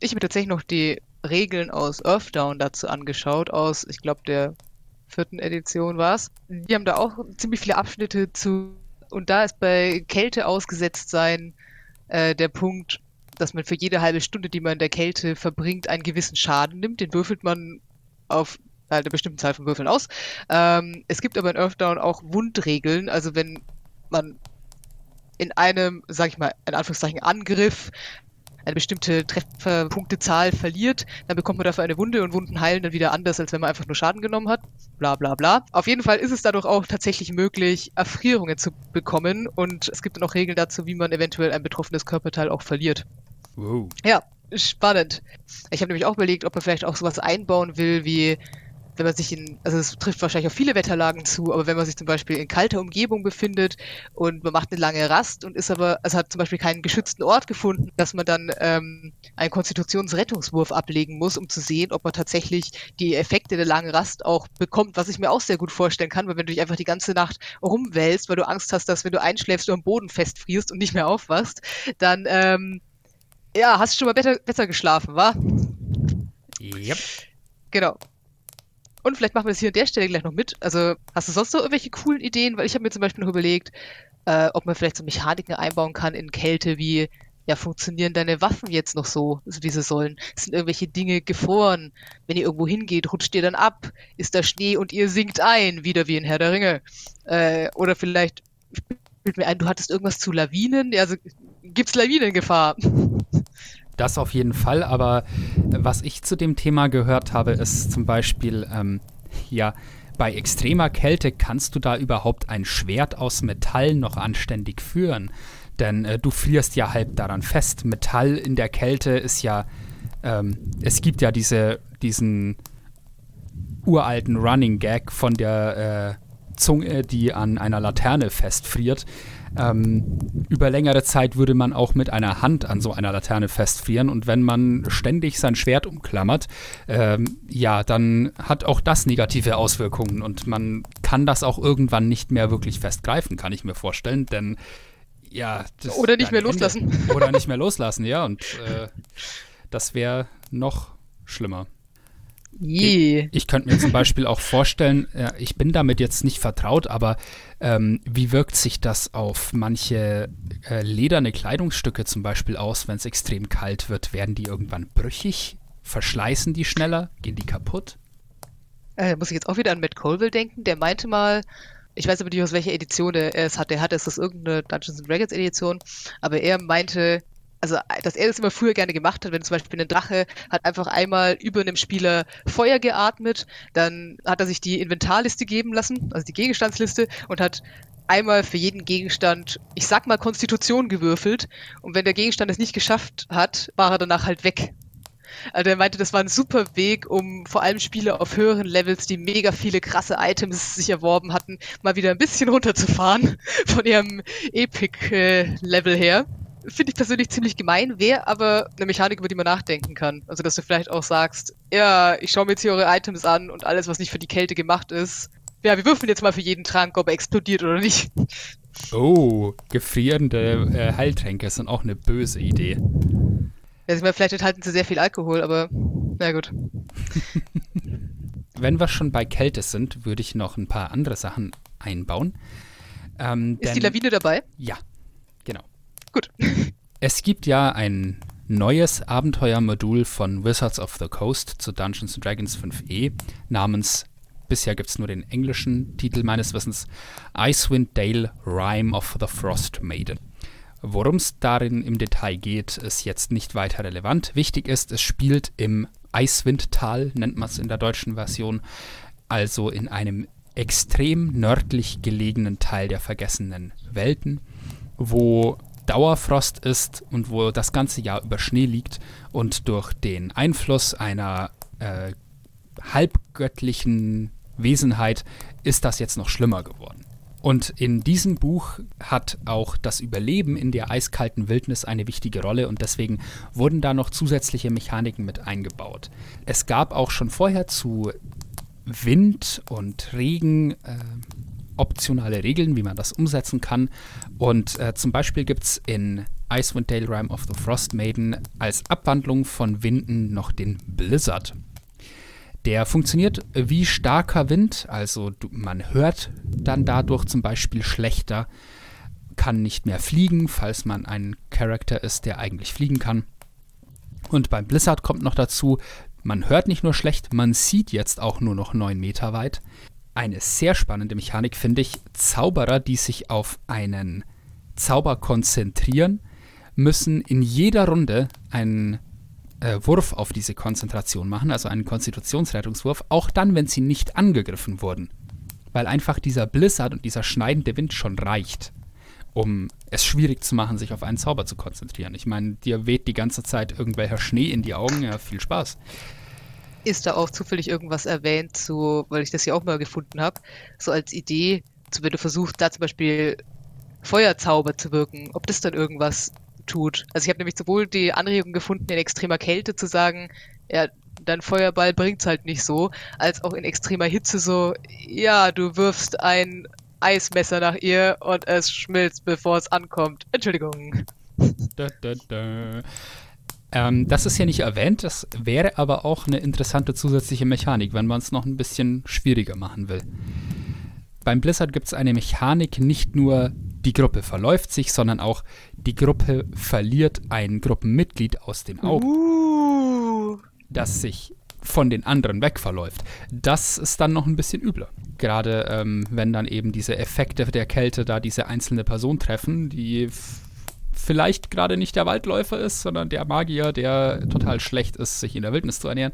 Ich habe tatsächlich noch die Regeln aus Earthdown dazu angeschaut, aus, ich glaube, der vierten Edition war es. Die haben da auch ziemlich viele Abschnitte zu. Und da ist bei Kälte ausgesetzt sein äh, der Punkt, dass man für jede halbe Stunde, die man in der Kälte verbringt, einen gewissen Schaden nimmt. Den würfelt man auf halt eine bestimmte Zahl von Würfeln aus. Ähm, es gibt aber in Earthdown auch Wundregeln. Also wenn man in einem, sag ich mal, in Anführungszeichen Angriff eine bestimmte Trefferpunktezahl verliert, dann bekommt man dafür eine Wunde und Wunden heilen dann wieder anders, als wenn man einfach nur Schaden genommen hat. Bla bla bla. Auf jeden Fall ist es dadurch auch tatsächlich möglich, Erfrierungen zu bekommen und es gibt dann auch Regeln dazu, wie man eventuell ein betroffenes Körperteil auch verliert. Wow. Ja, spannend. Ich habe nämlich auch überlegt, ob man vielleicht auch sowas einbauen will, wie wenn man sich in, also es trifft wahrscheinlich auf viele Wetterlagen zu, aber wenn man sich zum Beispiel in kalter Umgebung befindet und man macht eine lange Rast und ist aber, also hat zum Beispiel keinen geschützten Ort gefunden, dass man dann ähm, einen Konstitutionsrettungswurf ablegen muss, um zu sehen, ob man tatsächlich die Effekte der langen Rast auch bekommt, was ich mir auch sehr gut vorstellen kann, weil wenn du dich einfach die ganze Nacht rumwälzt, weil du Angst hast, dass wenn du einschläfst, du am Boden festfrierst und nicht mehr aufwachst, dann ähm, ja, hast du schon mal besser, besser geschlafen, wa? Yep. Genau. Und vielleicht machen wir das hier an der Stelle gleich noch mit. Also, hast du sonst noch irgendwelche coolen Ideen? Weil ich habe mir zum Beispiel noch überlegt, äh, ob man vielleicht so Mechaniken einbauen kann in Kälte, wie ja, funktionieren deine Waffen jetzt noch so, wie sie sollen? Sind irgendwelche Dinge gefroren? Wenn ihr irgendwo hingeht, rutscht ihr dann ab? Ist da Schnee und ihr sinkt ein, wieder wie in Herr der Ringe? Äh, oder vielleicht fällt mir ein, du hattest irgendwas zu Lawinen? Also gibt's Lawinengefahr? Das auf jeden Fall, aber was ich zu dem Thema gehört habe, ist zum Beispiel, ähm, ja, bei extremer Kälte kannst du da überhaupt ein Schwert aus Metall noch anständig führen? Denn äh, du frierst ja halb daran fest. Metall in der Kälte ist ja, ähm, es gibt ja diese, diesen uralten Running Gag von der äh, Zunge, die an einer Laterne festfriert. Ähm, über längere Zeit würde man auch mit einer Hand an so einer Laterne festfrieren und wenn man ständig sein Schwert umklammert, ähm, ja, dann hat auch das negative Auswirkungen und man kann das auch irgendwann nicht mehr wirklich festgreifen, kann ich mir vorstellen, denn ja. oder nicht mehr loslassen. Oder nicht mehr loslassen, ja, und äh, das wäre noch schlimmer. Je. Ich, ich könnte mir zum Beispiel auch vorstellen, äh, ich bin damit jetzt nicht vertraut, aber ähm, wie wirkt sich das auf manche äh, lederne Kleidungsstücke zum Beispiel aus, wenn es extrem kalt wird? Werden die irgendwann brüchig? Verschleißen die schneller? Gehen die kaputt? Äh, muss ich jetzt auch wieder an Matt Colville denken, der meinte mal, ich weiß aber nicht, aus welcher Edition er es hat. Der hatte es irgendeine Dungeons Dragons Edition, aber er meinte, also dass er das immer früher gerne gemacht hat, wenn zum Beispiel ein Drache hat einfach einmal über einem Spieler Feuer geatmet, dann hat er sich die Inventarliste geben lassen, also die Gegenstandsliste, und hat einmal für jeden Gegenstand, ich sag mal, Konstitution gewürfelt. Und wenn der Gegenstand es nicht geschafft hat, war er danach halt weg. Also er meinte, das war ein super Weg, um vor allem Spieler auf höheren Levels, die mega viele krasse Items sich erworben hatten, mal wieder ein bisschen runterzufahren von ihrem Epic-Level her finde ich persönlich ziemlich gemein, wäre aber eine Mechanik, über die man nachdenken kann. Also, dass du vielleicht auch sagst, ja, ich schaue mir jetzt hier eure Items an und alles, was nicht für die Kälte gemacht ist. Ja, wir würfeln jetzt mal für jeden Trank, ob er explodiert oder nicht. Oh, gefrierende äh, Heiltränke sind auch eine böse Idee. Ja, ich meine, vielleicht enthalten sie sehr viel Alkohol, aber na gut. Wenn wir schon bei Kälte sind, würde ich noch ein paar andere Sachen einbauen. Ähm, ist denn, die Lawine dabei? Ja. Gut. Es gibt ja ein neues Abenteuermodul von Wizards of the Coast zu Dungeons Dragons 5e namens, bisher gibt es nur den englischen Titel meines Wissens, Icewind Dale Rime of the Frost Maiden. Worum es darin im Detail geht, ist jetzt nicht weiter relevant. Wichtig ist, es spielt im Eiswindtal, nennt man es in der deutschen Version, also in einem extrem nördlich gelegenen Teil der vergessenen Welten, wo Dauerfrost ist und wo das ganze Jahr über Schnee liegt und durch den Einfluss einer äh, halbgöttlichen Wesenheit ist das jetzt noch schlimmer geworden. Und in diesem Buch hat auch das Überleben in der eiskalten Wildnis eine wichtige Rolle und deswegen wurden da noch zusätzliche Mechaniken mit eingebaut. Es gab auch schon vorher zu Wind und Regen äh, optionale Regeln, wie man das umsetzen kann. Und äh, zum Beispiel gibt es in Icewind Dale Rime of the Frost Maiden als Abwandlung von Winden noch den Blizzard. Der funktioniert wie starker Wind, also du, man hört dann dadurch zum Beispiel schlechter, kann nicht mehr fliegen, falls man ein Charakter ist, der eigentlich fliegen kann. Und beim Blizzard kommt noch dazu, man hört nicht nur schlecht, man sieht jetzt auch nur noch 9 Meter weit. Eine sehr spannende Mechanik finde ich, Zauberer, die sich auf einen Zauber konzentrieren, müssen in jeder Runde einen äh, Wurf auf diese Konzentration machen, also einen Konstitutionsrettungswurf, auch dann, wenn sie nicht angegriffen wurden. Weil einfach dieser Blizzard und dieser schneidende Wind schon reicht, um es schwierig zu machen, sich auf einen Zauber zu konzentrieren. Ich meine, dir weht die ganze Zeit irgendwelcher Schnee in die Augen, ja, viel Spaß. Ist da auch zufällig irgendwas erwähnt, so, weil ich das ja auch mal gefunden habe, so als Idee, so wenn du versuchst, da zum Beispiel Feuerzauber zu wirken, ob das dann irgendwas tut. Also ich habe nämlich sowohl die Anregung gefunden, in extremer Kälte zu sagen, ja, dein Feuerball bringt's halt nicht so, als auch in extremer Hitze so, ja, du wirfst ein Eismesser nach ihr und es schmilzt, bevor es ankommt. Entschuldigung. Da, da, da. Ähm, das ist ja nicht erwähnt, das wäre aber auch eine interessante zusätzliche Mechanik, wenn man es noch ein bisschen schwieriger machen will. Beim Blizzard gibt es eine Mechanik, nicht nur die Gruppe verläuft sich, sondern auch die Gruppe verliert ein Gruppenmitglied aus den Augen, uh. das sich von den anderen wegverläuft. Das ist dann noch ein bisschen übler. Gerade ähm, wenn dann eben diese Effekte der Kälte da diese einzelne Person treffen, die vielleicht gerade nicht der Waldläufer ist, sondern der Magier, der total schlecht ist, sich in der Wildnis zu ernähren.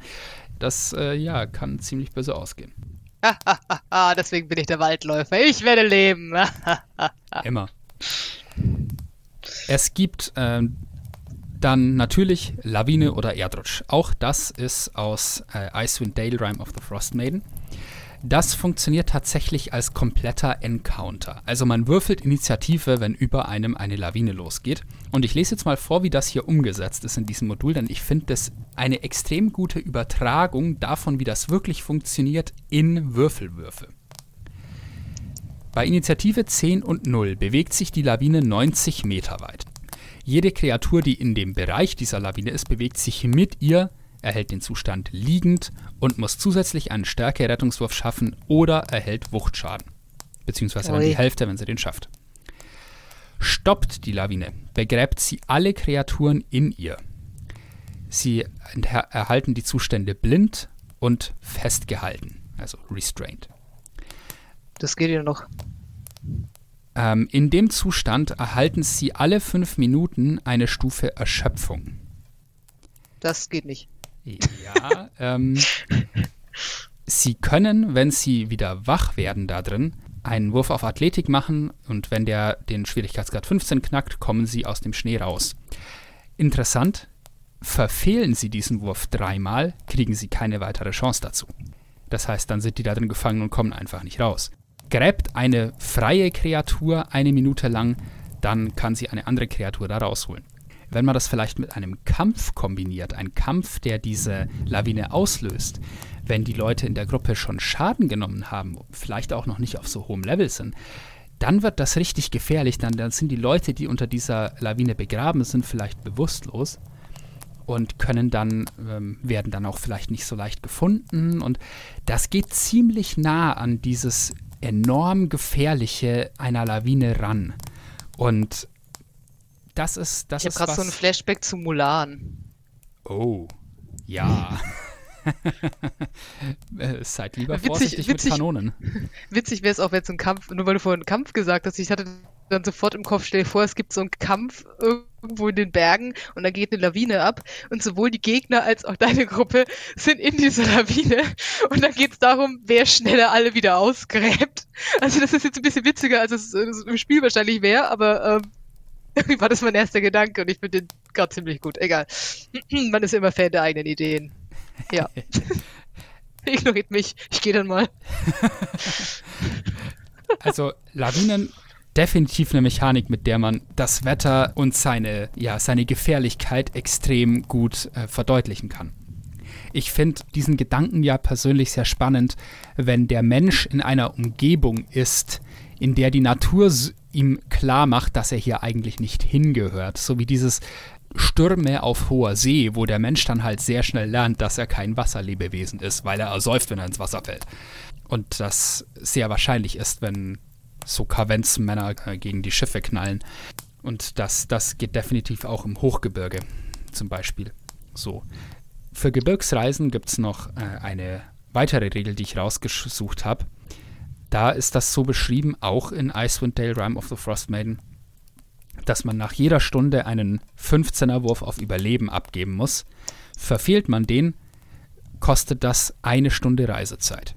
Das äh, ja, kann ziemlich böse ausgehen. Deswegen bin ich der Waldläufer. Ich werde leben. Immer. Es gibt ähm, dann natürlich Lawine oder Erdrutsch. Auch das ist aus äh, Icewind Dale Rime of the Frost Maiden. Das funktioniert tatsächlich als kompletter Encounter. Also man würfelt Initiative, wenn über einem eine Lawine losgeht. Und ich lese jetzt mal vor, wie das hier umgesetzt ist in diesem Modul, denn ich finde das eine extrem gute Übertragung davon, wie das wirklich funktioniert, in Würfelwürfe. Bei Initiative 10 und 0 bewegt sich die Lawine 90 Meter weit. Jede Kreatur, die in dem Bereich dieser Lawine ist, bewegt sich mit ihr erhält den Zustand liegend und muss zusätzlich einen Stärke-Rettungswurf schaffen oder erhält Wuchtschaden. Beziehungsweise dann die Hälfte, wenn sie den schafft. Stoppt die Lawine, begräbt sie alle Kreaturen in ihr. Sie erhalten die Zustände blind und festgehalten, also restrained. Das geht ja noch. Ähm, in dem Zustand erhalten sie alle fünf Minuten eine Stufe Erschöpfung. Das geht nicht. Ja, ähm, Sie können, wenn Sie wieder wach werden da drin, einen Wurf auf Athletik machen und wenn der den Schwierigkeitsgrad 15 knackt, kommen Sie aus dem Schnee raus. Interessant, verfehlen Sie diesen Wurf dreimal, kriegen Sie keine weitere Chance dazu. Das heißt, dann sind die da drin gefangen und kommen einfach nicht raus. Gräbt eine freie Kreatur eine Minute lang, dann kann sie eine andere Kreatur da rausholen wenn man das vielleicht mit einem Kampf kombiniert, ein Kampf, der diese Lawine auslöst, wenn die Leute in der Gruppe schon Schaden genommen haben, vielleicht auch noch nicht auf so hohem Level sind, dann wird das richtig gefährlich. Dann, dann sind die Leute, die unter dieser Lawine begraben sind, vielleicht bewusstlos und können dann, ähm, werden dann auch vielleicht nicht so leicht gefunden. Und das geht ziemlich nah an dieses enorm gefährliche einer Lawine ran. Und das ist, das ich habe gerade so ein Flashback zu Mulan. Oh, ja. Äh, seid lieber witzig, vorsichtig witzig, mit Kanonen. Witzig wäre es auch, wenn es ein Kampf, nur weil du vorhin Kampf gesagt hast, ich hatte dann sofort im Kopf, stell dir vor, es gibt so einen Kampf irgendwo in den Bergen und da geht eine Lawine ab und sowohl die Gegner als auch deine Gruppe sind in dieser Lawine und dann geht es darum, wer schneller alle wieder ausgräbt. Also das ist jetzt ein bisschen witziger, als es im Spiel wahrscheinlich wäre, aber ähm, irgendwie war das mein erster Gedanke und ich finde den gerade ziemlich gut. Egal. Man ist immer Fan der eigenen Ideen. Ja. Ignoriert mich. Ich gehe dann mal. also Lawinen definitiv eine Mechanik, mit der man das Wetter und seine, ja, seine Gefährlichkeit extrem gut äh, verdeutlichen kann. Ich finde diesen Gedanken ja persönlich sehr spannend, wenn der Mensch in einer Umgebung ist, in der die Natur ihm klar macht, dass er hier eigentlich nicht hingehört. So wie dieses Stürme auf hoher See, wo der Mensch dann halt sehr schnell lernt, dass er kein Wasserlebewesen ist, weil er ersäuft, wenn er ins Wasser fällt. Und das sehr wahrscheinlich ist, wenn so Kavenzmänner äh, gegen die Schiffe knallen. Und das, das geht definitiv auch im Hochgebirge zum Beispiel so. Für Gebirgsreisen gibt es noch äh, eine weitere Regel, die ich rausgesucht habe. Da ist das so beschrieben, auch in Icewind Dale Rime of the Frost Maiden, dass man nach jeder Stunde einen 15er Wurf auf Überleben abgeben muss. Verfehlt man den, kostet das eine Stunde Reisezeit.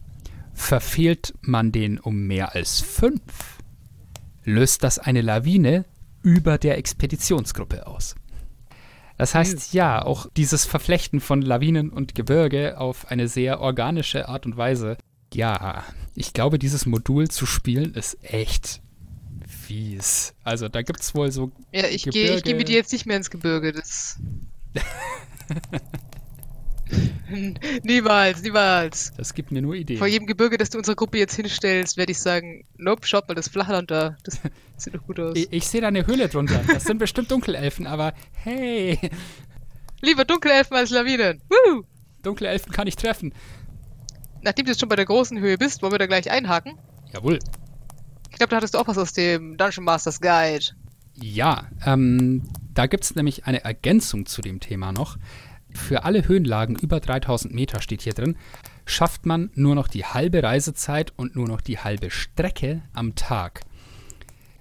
Verfehlt man den um mehr als fünf, löst das eine Lawine über der Expeditionsgruppe aus. Das heißt, ja, auch dieses Verflechten von Lawinen und Gebirge auf eine sehr organische Art und Weise. Ja, ich glaube, dieses Modul zu spielen ist echt fies. Also da gibt es wohl so. Ja, ich gehe geh mit dir jetzt nicht mehr ins Gebirge. Das. niemals, niemals. Das gibt mir nur Ideen. Vor jedem Gebirge, das du unserer Gruppe jetzt hinstellst, werde ich sagen, nope, schaut mal, das Flachland da, das sieht doch gut aus. Ich, ich sehe da eine Höhle drunter. Das sind bestimmt Dunkelelfen, aber hey. Lieber Dunkelelfen als Lawinen. Woo! Dunkelelfen kann ich treffen. Nachdem du jetzt schon bei der großen Höhe bist, wollen wir da gleich einhaken? Jawohl. Ich glaube, da hattest du auch was aus dem Dungeon Masters Guide. Ja, ähm, da gibt es nämlich eine Ergänzung zu dem Thema noch. Für alle Höhenlagen über 3000 Meter steht hier drin, schafft man nur noch die halbe Reisezeit und nur noch die halbe Strecke am Tag.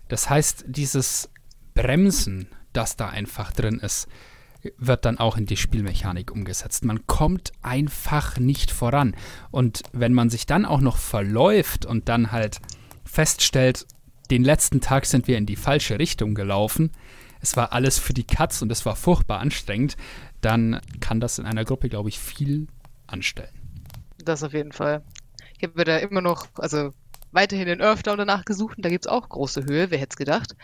Das heißt, dieses Bremsen, das da einfach drin ist, wird dann auch in die Spielmechanik umgesetzt. Man kommt einfach nicht voran. Und wenn man sich dann auch noch verläuft und dann halt feststellt, den letzten Tag sind wir in die falsche Richtung gelaufen, es war alles für die Katz und es war furchtbar anstrengend, dann kann das in einer Gruppe, glaube ich, viel anstellen. Das auf jeden Fall. Ich habe da immer noch, also weiterhin in Earthdown danach gesucht und da gibt es auch große Höhe, wer hätte es gedacht.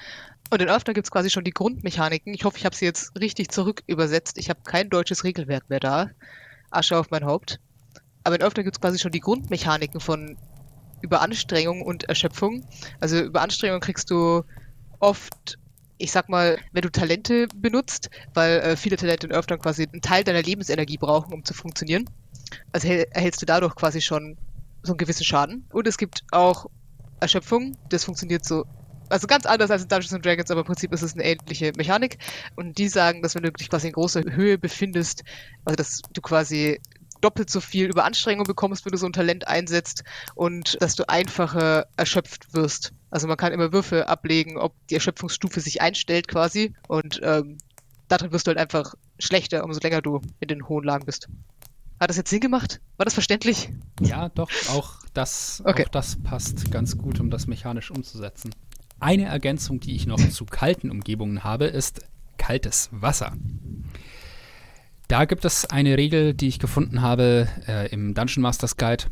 Und in Earthdown gibt es quasi schon die Grundmechaniken. Ich hoffe, ich habe sie jetzt richtig zurück übersetzt. Ich habe kein deutsches Regelwerk mehr da. Asche auf mein Haupt. Aber in Earthdown gibt es quasi schon die Grundmechaniken von Überanstrengung und Erschöpfung. Also Überanstrengung kriegst du oft ich sag mal, wenn du Talente benutzt, weil äh, viele Talente in Earthdown quasi einen Teil deiner Lebensenergie brauchen, um zu funktionieren, also erhältst du dadurch quasi schon so einen gewissen Schaden. Und es gibt auch Erschöpfung, das funktioniert so, also ganz anders als in Dungeons Dragons, aber im Prinzip ist es eine ähnliche Mechanik. Und die sagen, dass wenn du dich quasi in großer Höhe befindest, also dass du quasi doppelt so viel Überanstrengung bekommst, wenn du so ein Talent einsetzt und dass du einfacher erschöpft wirst. Also man kann immer Würfel ablegen, ob die Erschöpfungsstufe sich einstellt quasi und ähm, darin wirst du halt einfach schlechter, umso länger du in den hohen Lagen bist. Hat das jetzt Sinn gemacht? War das verständlich? Ja, doch, auch das, okay. auch das passt ganz gut, um das mechanisch umzusetzen. Eine Ergänzung, die ich noch zu kalten Umgebungen habe, ist kaltes Wasser. Da gibt es eine Regel, die ich gefunden habe äh, im Dungeon Masters Guide.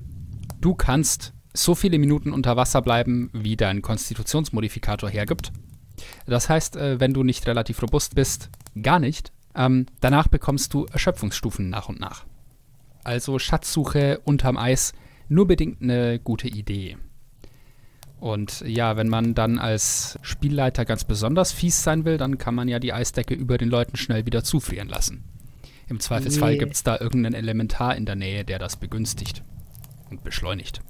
Du kannst so viele Minuten unter Wasser bleiben, wie dein Konstitutionsmodifikator hergibt. Das heißt, äh, wenn du nicht relativ robust bist, gar nicht. Ähm, danach bekommst du Erschöpfungsstufen nach und nach. Also Schatzsuche unterm Eis nur bedingt eine gute Idee. Und ja, wenn man dann als Spielleiter ganz besonders fies sein will, dann kann man ja die Eisdecke über den Leuten schnell wieder zufrieren lassen. Im Zweifelsfall nee. gibt es da irgendeinen Elementar in der Nähe, der das begünstigt und beschleunigt.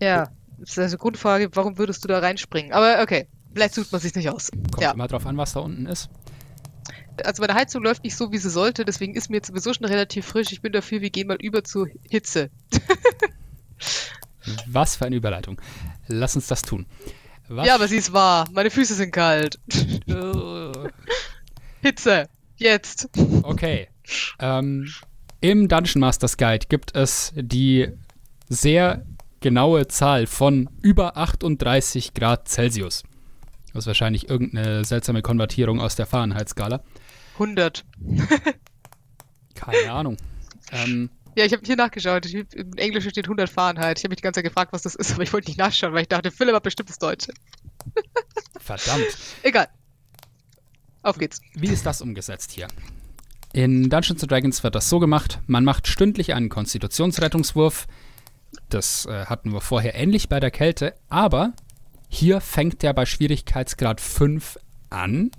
Ja, das ist eine Grundfrage, warum würdest du da reinspringen? Aber okay, vielleicht sucht man sich nicht aus. Kommt ja. immer drauf an, was da unten ist. Also meine Heizung läuft nicht so, wie sie sollte, deswegen ist mir jetzt sowieso schon relativ frisch. Ich bin dafür, wir gehen mal über zu Hitze. was für eine Überleitung. Lass uns das tun. Was? Ja, aber sie ist wahr. Meine Füße sind kalt. Hitze. Jetzt. Okay. Ähm, Im Dungeon Masters Guide gibt es die sehr genaue Zahl von über 38 Grad Celsius. Das ist wahrscheinlich irgendeine seltsame Konvertierung aus der Fahrenheit-Skala. 100. Keine Ahnung. Ähm, ja, ich habe hier nachgeschaut. Im Englischen steht 100 Fahrenheit. Ich habe mich die ganze Zeit gefragt, was das ist, aber ich wollte nicht nachschauen, weil ich dachte, Philipp hat bestimmt das Deutsche. Verdammt. Egal. Auf geht's. Wie ist das umgesetzt hier? In Dungeons Dragons wird das so gemacht: man macht stündlich einen Konstitutionsrettungswurf. Das äh, hatten wir vorher ähnlich bei der Kälte, aber hier fängt er bei Schwierigkeitsgrad 5 an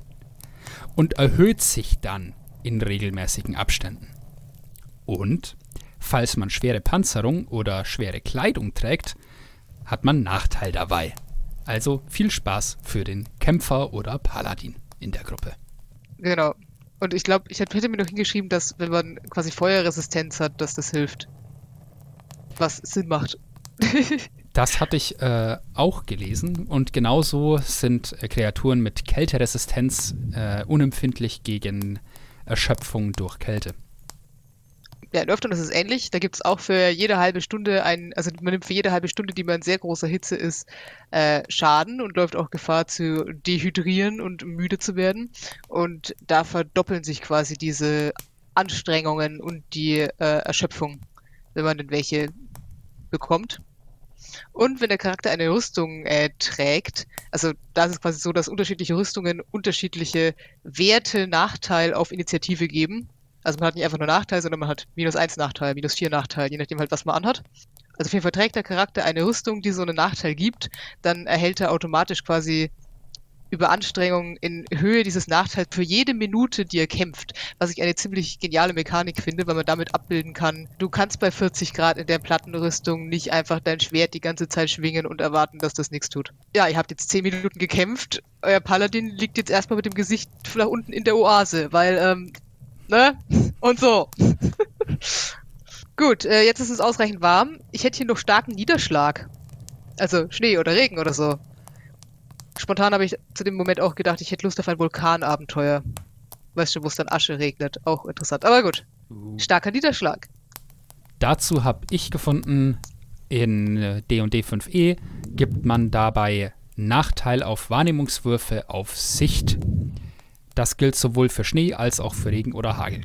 und erhöht sich dann in regelmäßigen Abständen. Und falls man schwere Panzerung oder schwere Kleidung trägt, hat man Nachteil dabei. Also viel Spaß für den Kämpfer oder Paladin in der Gruppe. Genau. Und ich glaube, ich hätte mir noch hingeschrieben, dass wenn man quasi Feuerresistenz hat, dass das hilft. Was Sinn macht. das hatte ich äh, auch gelesen und genauso sind äh, Kreaturen mit Kälteresistenz äh, unempfindlich gegen Erschöpfung durch Kälte. Ja, in Öftern ist es ähnlich. Da gibt es auch für jede halbe Stunde ein, also man nimmt für jede halbe Stunde, die man in sehr großer Hitze ist, äh, Schaden und läuft auch Gefahr zu dehydrieren und müde zu werden. Und da verdoppeln sich quasi diese Anstrengungen und die äh, Erschöpfung, wenn man denn welche bekommt. Und wenn der Charakter eine Rüstung äh, trägt, also da ist es quasi so, dass unterschiedliche Rüstungen unterschiedliche Werte, Nachteil auf Initiative geben. Also man hat nicht einfach nur Nachteil, sondern man hat minus 1 Nachteil, minus 4 Nachteil, je nachdem halt, was man anhat. Also auf jeden Fall trägt der Charakter eine Rüstung, die so einen Nachteil gibt, dann erhält er automatisch quasi über Anstrengungen in Höhe dieses Nachteils für jede Minute, die er kämpft, was ich eine ziemlich geniale Mechanik finde, weil man damit abbilden kann, du kannst bei 40 Grad in der Plattenrüstung nicht einfach dein Schwert die ganze Zeit schwingen und erwarten, dass das nichts tut. Ja, ihr habt jetzt 10 Minuten gekämpft, euer Paladin liegt jetzt erstmal mit dem Gesicht nach unten in der Oase, weil ähm, ne? Und so. Gut, äh, jetzt ist es ausreichend warm. Ich hätte hier noch starken Niederschlag. Also Schnee oder Regen oder so. Spontan habe ich zu dem Moment auch gedacht, ich hätte Lust auf ein Vulkanabenteuer. Weißt du, wo es dann Asche regnet. Auch interessant. Aber gut. Uh. Starker Niederschlag. Dazu habe ich gefunden, in D&D 5e gibt man dabei Nachteil auf Wahrnehmungswürfe auf Sicht. Das gilt sowohl für Schnee als auch für Regen oder Hagel.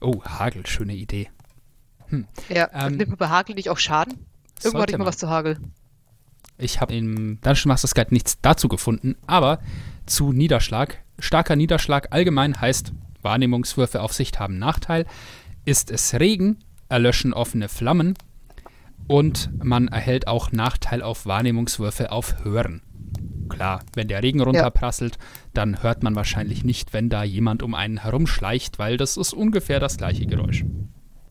Oh, Hagel, schöne Idee. Hm. Ja, ähm, nimmt man bei Hagel nicht auch Schaden? Irgendwo hatte ich mal was zu Hagel. Ich habe im Dungeon Masters Guide nichts dazu gefunden, aber zu Niederschlag. Starker Niederschlag allgemein heißt, Wahrnehmungswürfe auf Sicht haben Nachteil. Ist es Regen, erlöschen offene Flammen und man erhält auch Nachteil auf Wahrnehmungswürfe auf Hören. Klar, wenn der Regen runterprasselt, ja. dann hört man wahrscheinlich nicht, wenn da jemand um einen herumschleicht, weil das ist ungefähr das gleiche Geräusch.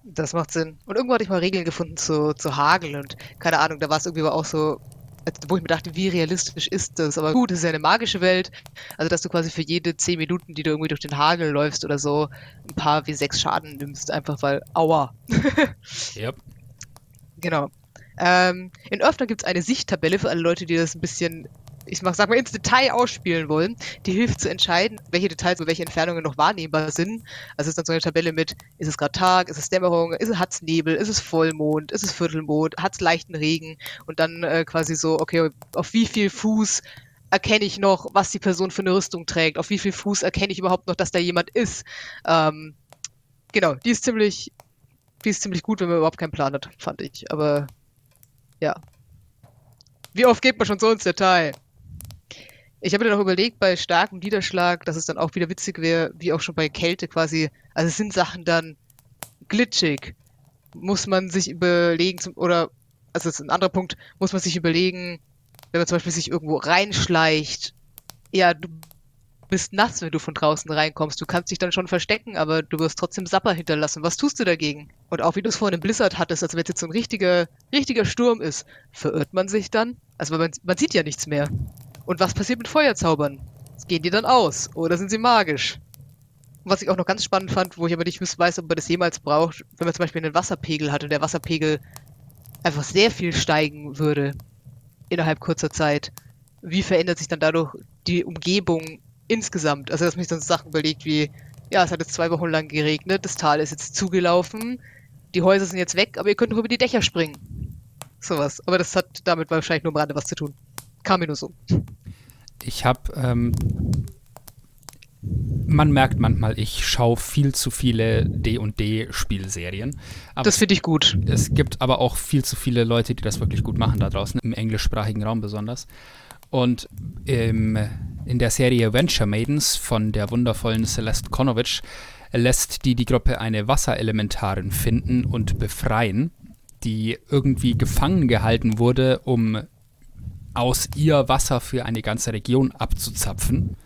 Das macht Sinn. Und irgendwo hatte ich mal Regeln gefunden zu, zu Hagel und keine Ahnung, da war es irgendwie auch so, wo ich mir dachte, wie realistisch ist das? Aber gut, es ist ja eine magische Welt. Also, dass du quasi für jede 10 Minuten, die du irgendwie durch den Hagel läufst oder so, ein paar wie 6 Schaden nimmst, einfach weil, aua. yep. Genau. Ähm, in Öffner gibt es eine Sichttabelle für alle Leute, die das ein bisschen ich mach, sag mal, ins Detail ausspielen wollen, die hilft zu entscheiden, welche Details und welche Entfernungen noch wahrnehmbar sind. Also es ist dann so eine Tabelle mit, ist es gerade Tag, ist es Dämmerung, ist es, hat's Nebel, ist es Vollmond, ist es Viertelmond, hat's leichten Regen und dann äh, quasi so, okay, auf wie viel Fuß erkenne ich noch, was die Person für eine Rüstung trägt, auf wie viel Fuß erkenne ich überhaupt noch, dass da jemand ist. Ähm, genau, die ist ziemlich, die ist ziemlich gut, wenn man überhaupt keinen Plan hat, fand ich. Aber ja. Wie oft geht man schon so ins Detail? Ich habe mir dann auch überlegt, bei starkem Niederschlag, dass es dann auch wieder witzig wäre, wie auch schon bei Kälte quasi. Also sind Sachen dann glitschig. Muss man sich überlegen, zum, oder, also das ist ein anderer Punkt, muss man sich überlegen, wenn man zum Beispiel sich irgendwo reinschleicht, ja, du bist nass, wenn du von draußen reinkommst. Du kannst dich dann schon verstecken, aber du wirst trotzdem Sapper hinterlassen. Was tust du dagegen? Und auch wie du es vorhin im Blizzard hattest, als wenn es jetzt so ein richtiger, richtiger Sturm ist, verirrt man sich dann? Also man, man sieht ja nichts mehr. Und was passiert mit Feuerzaubern? Gehen die dann aus oder sind sie magisch? Und was ich auch noch ganz spannend fand, wo ich aber nicht weiß, ob man das jemals braucht, wenn man zum Beispiel einen Wasserpegel hat und der Wasserpegel einfach sehr viel steigen würde innerhalb kurzer Zeit. wie verändert sich dann dadurch die Umgebung insgesamt? Also, dass mich dann Sachen überlegt wie, ja, es hat jetzt zwei Wochen lang geregnet, das Tal ist jetzt zugelaufen, die Häuser sind jetzt weg, aber ihr könnt noch über die Dächer springen. Sowas. Aber das hat damit wahrscheinlich nur am Rande was zu tun. Kam mir nur so. Ich habe ähm, man merkt manchmal, ich schaue viel zu viele D&D-Spielserien. Das finde ich gut. Es gibt aber auch viel zu viele Leute, die das wirklich gut machen da draußen, im englischsprachigen Raum besonders. Und im, in der Serie Venture Maidens von der wundervollen Celeste Konovic lässt die die Gruppe eine Wasserelementarin finden und befreien, die irgendwie gefangen gehalten wurde, um aus ihr Wasser für eine ganze Region abzuzapfen.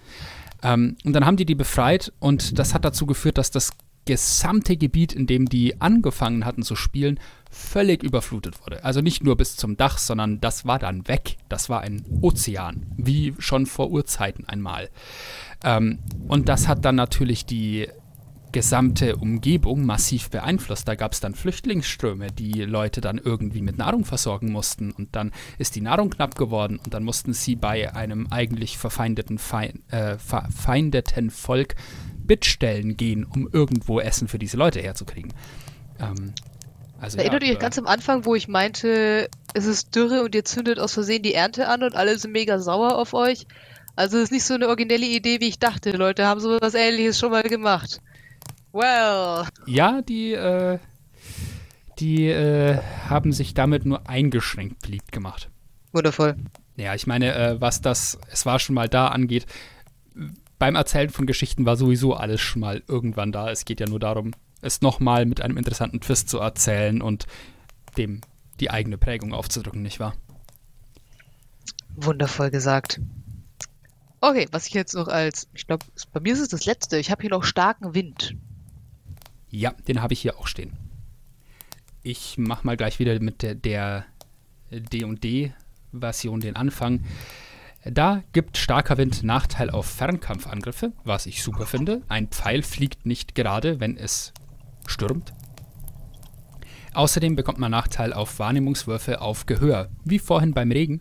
Ähm, und dann haben die die befreit und das hat dazu geführt, dass das gesamte Gebiet, in dem die angefangen hatten zu spielen, völlig überflutet wurde. Also nicht nur bis zum Dach, sondern das war dann weg. Das war ein Ozean, wie schon vor Urzeiten einmal. Ähm, und das hat dann natürlich die gesamte Umgebung massiv beeinflusst. Da gab es dann Flüchtlingsströme, die Leute dann irgendwie mit Nahrung versorgen mussten. Und dann ist die Nahrung knapp geworden und dann mussten sie bei einem eigentlich verfeindeten, Feind, äh, verfeindeten Volk Bittstellen gehen, um irgendwo Essen für diese Leute herzukriegen. Ähm, also Erinnert ja, ihr ganz am Anfang, wo ich meinte, es ist Dürre und ihr zündet aus Versehen die Ernte an und alle sind mega sauer auf euch? Also es ist nicht so eine originelle Idee, wie ich dachte. Leute haben sowas ähnliches schon mal gemacht. Well. Ja, die, äh, die äh, haben sich damit nur eingeschränkt beliebt gemacht. Wundervoll. Ja, ich meine, äh, was das, es war schon mal da angeht, beim Erzählen von Geschichten war sowieso alles schon mal irgendwann da. Es geht ja nur darum, es nochmal mit einem interessanten Twist zu erzählen und dem die eigene Prägung aufzudrücken, nicht wahr? Wundervoll gesagt. Okay, was ich jetzt noch als, ich glaube, bei mir ist es das letzte. Ich habe hier noch starken Wind. Ja, den habe ich hier auch stehen. Ich mache mal gleich wieder mit der D&D-Version den Anfang. Da gibt starker Wind Nachteil auf Fernkampfangriffe, was ich super finde. Ein Pfeil fliegt nicht gerade, wenn es stürmt. Außerdem bekommt man Nachteil auf Wahrnehmungswürfe auf Gehör, wie vorhin beim Regen.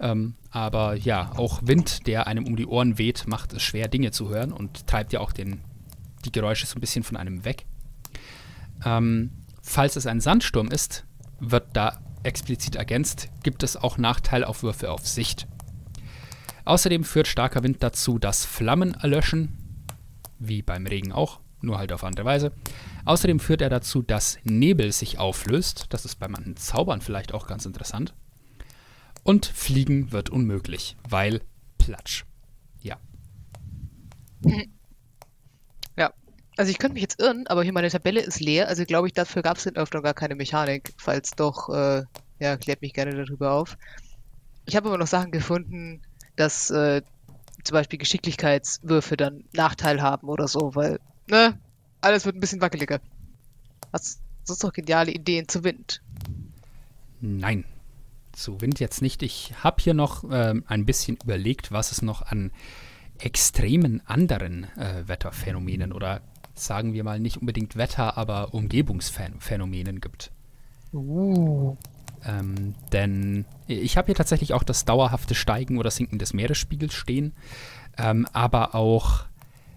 Ähm, aber ja, auch Wind, der einem um die Ohren weht, macht es schwer, Dinge zu hören und treibt ja auch den die Geräusche so ein bisschen von einem weg. Ähm, falls es ein Sandsturm ist, wird da explizit ergänzt, gibt es auch Nachteil auf Sicht. Außerdem führt starker Wind dazu, dass Flammen erlöschen, wie beim Regen auch, nur halt auf andere Weise. Außerdem führt er dazu, dass Nebel sich auflöst, das ist bei manchen Zaubern vielleicht auch ganz interessant. Und Fliegen wird unmöglich, weil Platsch. Ja. Also ich könnte mich jetzt irren, aber hier meine Tabelle ist leer. Also glaube ich, dafür gab es in Öffnung gar keine Mechanik. Falls doch, äh, ja, klärt mich gerne darüber auf. Ich habe aber noch Sachen gefunden, dass äh, zum Beispiel Geschicklichkeitswürfe dann Nachteil haben oder so, weil, ne, alles wird ein bisschen wackeliger. Hast du noch geniale Ideen zu Wind? Nein, zu Wind jetzt nicht. Ich habe hier noch äh, ein bisschen überlegt, was es noch an extremen anderen äh, Wetterphänomenen oder sagen wir mal, nicht unbedingt Wetter, aber Umgebungsphänomenen gibt. Uh. Ähm, denn ich habe hier tatsächlich auch das dauerhafte Steigen oder Sinken des Meeresspiegels stehen, ähm, aber auch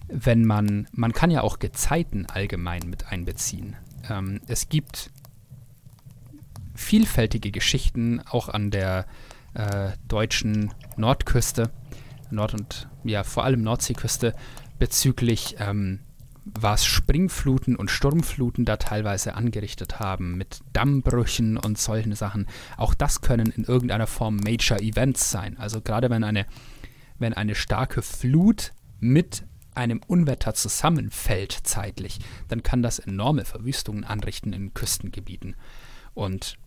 wenn man, man kann ja auch Gezeiten allgemein mit einbeziehen. Ähm, es gibt vielfältige Geschichten auch an der äh, deutschen Nordküste, Nord- und ja vor allem Nordseeküste, bezüglich ähm, was Springfluten und Sturmfluten da teilweise angerichtet haben, mit Dammbrüchen und solchen Sachen. Auch das können in irgendeiner Form Major Events sein. Also gerade wenn eine, wenn eine starke Flut mit einem Unwetter zusammenfällt zeitlich, dann kann das enorme Verwüstungen anrichten in Küstengebieten. Und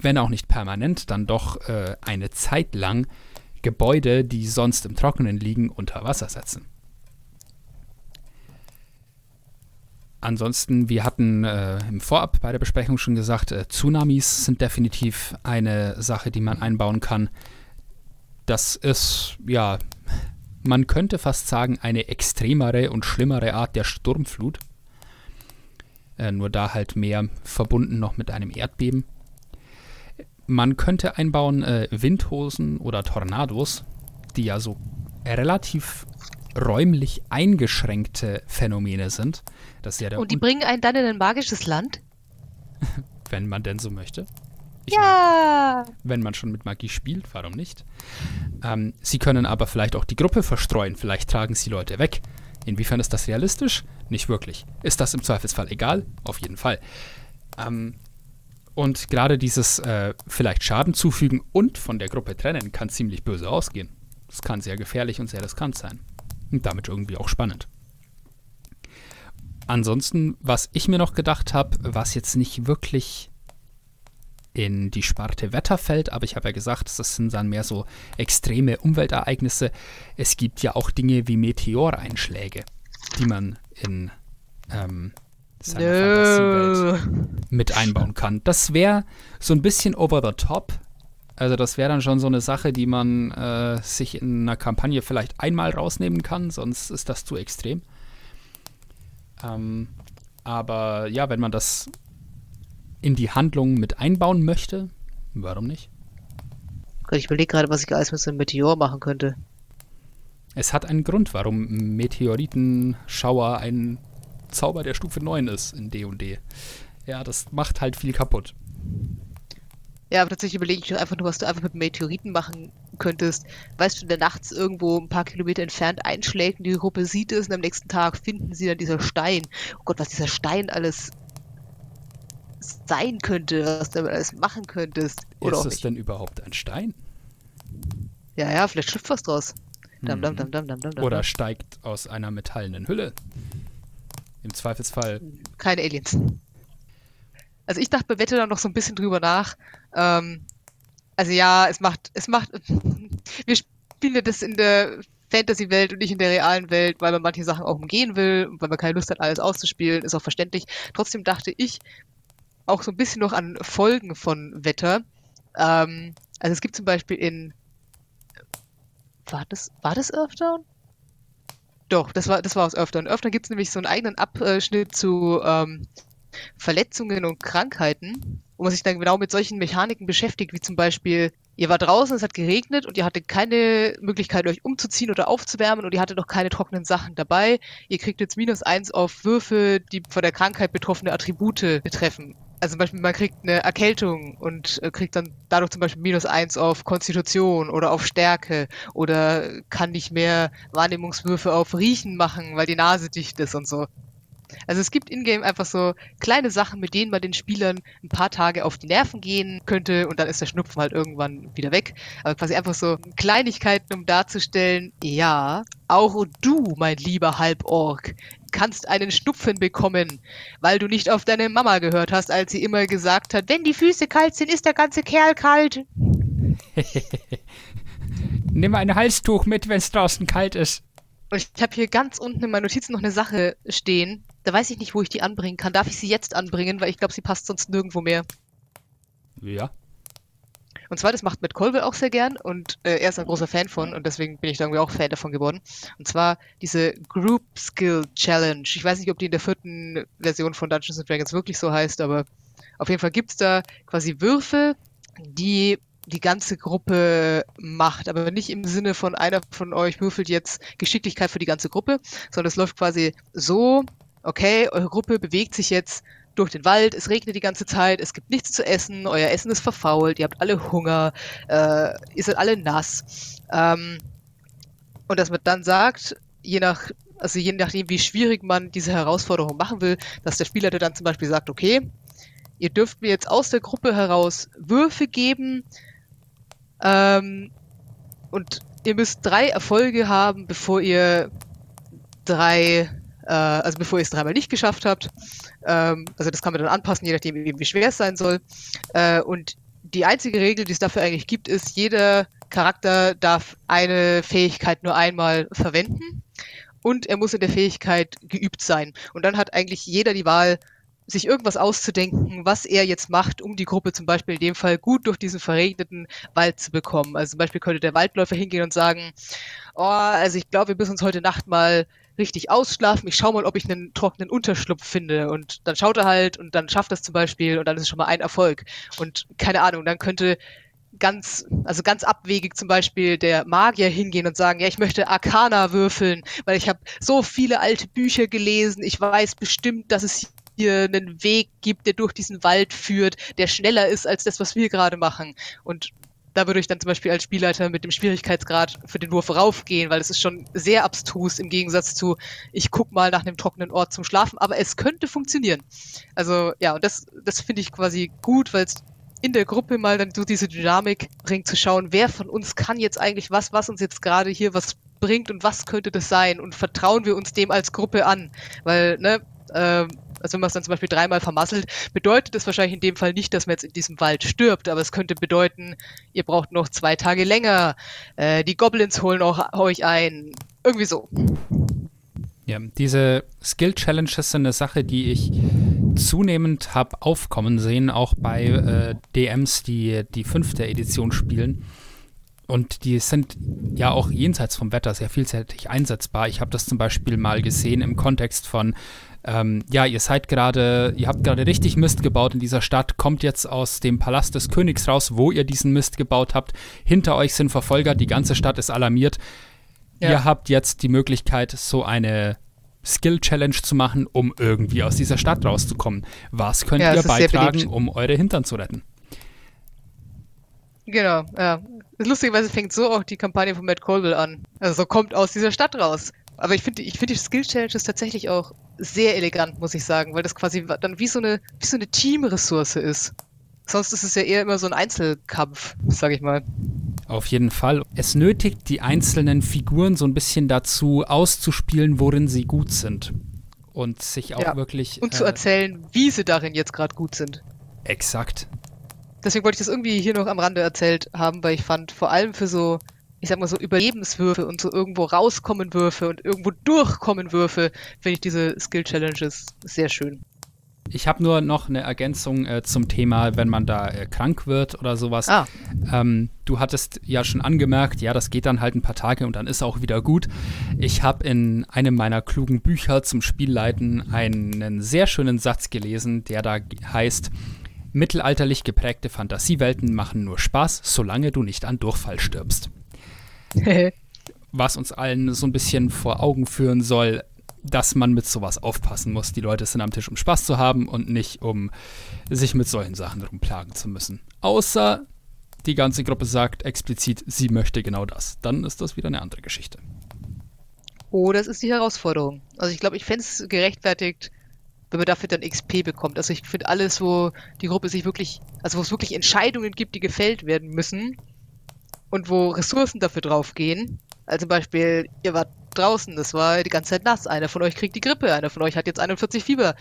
wenn auch nicht permanent, dann doch äh, eine Zeit lang Gebäude, die sonst im Trockenen liegen, unter Wasser setzen. Ansonsten, wir hatten äh, im Vorab bei der Besprechung schon gesagt, äh, Tsunamis sind definitiv eine Sache, die man einbauen kann. Das ist, ja, man könnte fast sagen, eine extremere und schlimmere Art der Sturmflut. Äh, nur da halt mehr verbunden noch mit einem Erdbeben. Man könnte einbauen äh, Windhosen oder Tornados, die ja so relativ räumlich eingeschränkte Phänomene sind. Das ist ja der Und die Un- bringen einen dann in ein magisches Land? wenn man denn so möchte. Ich ja! wenn man schon mit Magie spielt, warum nicht? Ähm, sie können aber vielleicht auch die Gruppe verstreuen, vielleicht tragen sie Leute weg. Inwiefern ist das realistisch? Nicht wirklich. Ist das im Zweifelsfall egal? Auf jeden Fall. Ähm, und gerade dieses äh, vielleicht Schaden zufügen und von der Gruppe trennen kann ziemlich böse ausgehen. Das kann sehr gefährlich und sehr riskant sein. Und damit irgendwie auch spannend. Ansonsten, was ich mir noch gedacht habe, was jetzt nicht wirklich in die Sparte Wetter fällt, aber ich habe ja gesagt, das sind dann mehr so extreme Umweltereignisse. Es gibt ja auch Dinge wie Meteoreinschläge, die man in ähm, seiner Fantasiewelt Nö. mit einbauen kann. Das wäre so ein bisschen over the top. Also das wäre dann schon so eine Sache, die man äh, sich in einer Kampagne vielleicht einmal rausnehmen kann, sonst ist das zu extrem. Ähm, aber ja, wenn man das in die Handlung mit einbauen möchte, warum nicht? Ich überlege gerade, was ich alles mit so einem Meteor machen könnte. Es hat einen Grund, warum Meteoritenschauer ein Zauber der Stufe 9 ist in D&D. Ja, das macht halt viel kaputt. Ja, aber tatsächlich überlege ich einfach nur, was du einfach mit Meteoriten machen könntest. Weißt du, der nachts irgendwo ein paar Kilometer entfernt einschlägt und die Gruppe sieht es und am nächsten Tag finden sie dann dieser Stein. Oh Gott, was dieser Stein alles sein könnte, was du damit alles machen könntest. Oder ist es nicht. denn überhaupt ein Stein? Ja, ja, vielleicht schlüpft was draus. Mhm. dam, dam, dam. Oder steigt aus einer metallenen Hülle. Im Zweifelsfall. keine Aliens. Also ich dachte bei Wette da noch so ein bisschen drüber nach. Ähm, also ja, es macht, es macht, wir spielen das in der Fantasy-Welt und nicht in der realen Welt, weil man manche Sachen auch umgehen will und weil man keine Lust hat, alles auszuspielen, ist auch verständlich. Trotzdem dachte ich auch so ein bisschen noch an Folgen von Wetter. Ähm, also es gibt zum Beispiel in, war das, war das Earthdown? Doch, das war, das war aus Earthdown. Earthdown gibt es nämlich so einen eigenen Abschnitt zu ähm, Verletzungen und Krankheiten, wo man sich dann genau mit solchen Mechaniken beschäftigt, wie zum Beispiel, ihr war draußen, es hat geregnet und ihr hattet keine Möglichkeit, euch umzuziehen oder aufzuwärmen und ihr hattet noch keine trockenen Sachen dabei. Ihr kriegt jetzt minus eins auf Würfe, die von der Krankheit betroffene Attribute betreffen. Also zum Beispiel, man kriegt eine Erkältung und äh, kriegt dann dadurch zum Beispiel minus eins auf Konstitution oder auf Stärke oder kann nicht mehr Wahrnehmungswürfe auf Riechen machen, weil die Nase dicht ist und so. Also es gibt in-game einfach so kleine Sachen, mit denen man den Spielern ein paar Tage auf die Nerven gehen könnte und dann ist der Schnupfen halt irgendwann wieder weg. Aber quasi einfach so Kleinigkeiten, um darzustellen, ja, auch du, mein lieber Halborg, kannst einen Schnupfen bekommen, weil du nicht auf deine Mama gehört hast, als sie immer gesagt hat, wenn die Füße kalt sind, ist der ganze Kerl kalt. Nimm ein Halstuch mit, wenn es draußen kalt ist. Und ich habe hier ganz unten in meinen Notizen noch eine Sache stehen. Da weiß ich nicht, wo ich die anbringen kann. Darf ich sie jetzt anbringen, weil ich glaube, sie passt sonst nirgendwo mehr. Ja. Und zwar, das macht Matt Colville auch sehr gern und äh, er ist ein großer Fan von und deswegen bin ich da irgendwie auch Fan davon geworden. Und zwar diese Group Skill Challenge. Ich weiß nicht, ob die in der vierten Version von Dungeons and Dragons wirklich so heißt, aber auf jeden Fall gibt's da quasi Würfe, die die ganze Gruppe macht, aber nicht im Sinne von einer von euch würfelt jetzt Geschicklichkeit für die ganze Gruppe, sondern es läuft quasi so, okay, eure Gruppe bewegt sich jetzt durch den Wald, es regnet die ganze Zeit, es gibt nichts zu essen, euer Essen ist verfault, ihr habt alle Hunger, äh, ihr seid alle nass. Ähm, und dass man dann sagt, je nach, also je nachdem, wie schwierig man diese Herausforderung machen will, dass der Spielleiter dann zum Beispiel sagt, okay, ihr dürft mir jetzt aus der Gruppe heraus Würfe geben, ähm, und ihr müsst drei Erfolge haben, bevor ihr drei, äh, also bevor ihr es dreimal nicht geschafft habt. Ähm, also das kann man dann anpassen, je nachdem, wie, schwer es sein soll. Äh, und die einzige Regel, die es dafür eigentlich gibt, ist, jeder Charakter darf eine Fähigkeit nur einmal verwenden und er muss in der Fähigkeit geübt sein. Und dann hat eigentlich jeder die Wahl, sich irgendwas auszudenken, was er jetzt macht, um die Gruppe zum Beispiel in dem Fall gut durch diesen verregneten Wald zu bekommen. Also zum Beispiel könnte der Waldläufer hingehen und sagen, oh, also ich glaube, wir müssen uns heute Nacht mal richtig ausschlafen. Ich schaue mal, ob ich einen trockenen Unterschlupf finde. Und dann schaut er halt und dann schafft das zum Beispiel und dann ist es schon mal ein Erfolg. Und keine Ahnung, dann könnte ganz, also ganz abwegig zum Beispiel der Magier hingehen und sagen, ja, ich möchte Arcana würfeln, weil ich habe so viele alte Bücher gelesen, ich weiß bestimmt, dass es hier einen Weg gibt, der durch diesen Wald führt, der schneller ist als das, was wir gerade machen. Und da würde ich dann zum Beispiel als Spielleiter mit dem Schwierigkeitsgrad für den Wurf raufgehen, weil es ist schon sehr abstrus im Gegensatz zu, ich guck mal nach einem trockenen Ort zum Schlafen, aber es könnte funktionieren. Also ja, und das, das finde ich quasi gut, weil es in der Gruppe mal dann so diese Dynamik bringt, zu schauen, wer von uns kann jetzt eigentlich was, was uns jetzt gerade hier was bringt und was könnte das sein? Und vertrauen wir uns dem als Gruppe an, weil, ne, äh, also wenn man es dann zum Beispiel dreimal vermasselt, bedeutet das wahrscheinlich in dem Fall nicht, dass man jetzt in diesem Wald stirbt, aber es könnte bedeuten, ihr braucht noch zwei Tage länger, äh, die Goblins holen auch, euch ein, irgendwie so. Ja, diese Skill Challenges sind eine Sache, die ich zunehmend habe aufkommen sehen, auch bei äh, DMs, die die fünfte Edition spielen. Und die sind ja auch jenseits vom Wetter sehr vielseitig einsetzbar. Ich habe das zum Beispiel mal gesehen im Kontext von ähm, ja, ihr seid gerade, ihr habt gerade richtig Mist gebaut in dieser Stadt, kommt jetzt aus dem Palast des Königs raus, wo ihr diesen Mist gebaut habt. Hinter euch sind Verfolger, die ganze Stadt ist alarmiert. Ja. Ihr habt jetzt die Möglichkeit, so eine Skill-Challenge zu machen, um irgendwie aus dieser Stadt rauszukommen. Was könnt ja, ihr beitragen, um eure Hintern zu retten? Genau, ja. Lustigerweise fängt so auch die Kampagne von Matt Colville an. Also kommt aus dieser Stadt raus. Aber ich finde ich find die Skill-Challenges tatsächlich auch sehr elegant, muss ich sagen, weil das quasi dann wie so eine, wie so eine Teamressource ist. Sonst ist es ja eher immer so ein Einzelkampf, sag ich mal. Auf jeden Fall. Es nötigt die einzelnen Figuren so ein bisschen dazu, auszuspielen, worin sie gut sind. Und sich auch ja, wirklich. Und äh, zu erzählen, wie sie darin jetzt gerade gut sind. Exakt. Deswegen wollte ich das irgendwie hier noch am Rande erzählt haben, weil ich fand, vor allem für so ich sag mal so Überlebenswürfe und so irgendwo rauskommen Würfe und irgendwo durchkommen Würfe, finde ich diese Skill Challenges sehr schön. Ich habe nur noch eine Ergänzung äh, zum Thema, wenn man da äh, krank wird oder sowas. Ah. Ähm, du hattest ja schon angemerkt, ja, das geht dann halt ein paar Tage und dann ist auch wieder gut. Ich habe in einem meiner klugen Bücher zum Spielleiten einen sehr schönen Satz gelesen, der da heißt, mittelalterlich geprägte Fantasiewelten machen nur Spaß, solange du nicht an Durchfall stirbst. was uns allen so ein bisschen vor Augen führen soll, dass man mit sowas aufpassen muss. Die Leute sind am Tisch, um Spaß zu haben und nicht, um sich mit solchen Sachen rumplagen zu müssen. Außer die ganze Gruppe sagt explizit, sie möchte genau das. Dann ist das wieder eine andere Geschichte. Oh, das ist die Herausforderung. Also ich glaube, ich fände es gerechtfertigt, wenn man dafür dann XP bekommt. Also ich finde alles, wo die Gruppe sich wirklich, also wo es wirklich Entscheidungen gibt, die gefällt werden müssen, und wo Ressourcen dafür draufgehen. Also zum Beispiel, ihr wart draußen, das war die ganze Zeit nass. Einer von euch kriegt die Grippe, einer von euch hat jetzt 41 Fieber.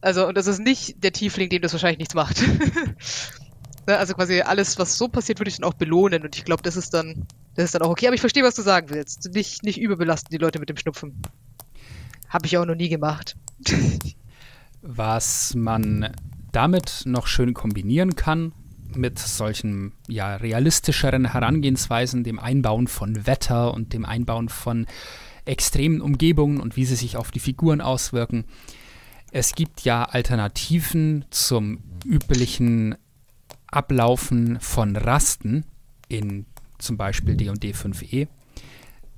Also, und das ist nicht der Tiefling, dem das wahrscheinlich nichts macht. Ne, also quasi alles, was so passiert, würde ich dann auch belohnen. Und ich glaube, das ist dann, das ist dann auch okay. Aber ich verstehe, was du sagen willst. Nicht, nicht überbelasten die Leute mit dem Schnupfen. Habe ich auch noch nie gemacht. was man damit noch schön kombinieren kann, mit solchen ja, realistischeren Herangehensweisen, dem Einbauen von Wetter und dem Einbauen von extremen Umgebungen und wie sie sich auf die Figuren auswirken. Es gibt ja Alternativen zum üblichen Ablaufen von Rasten in zum Beispiel D&D 5e.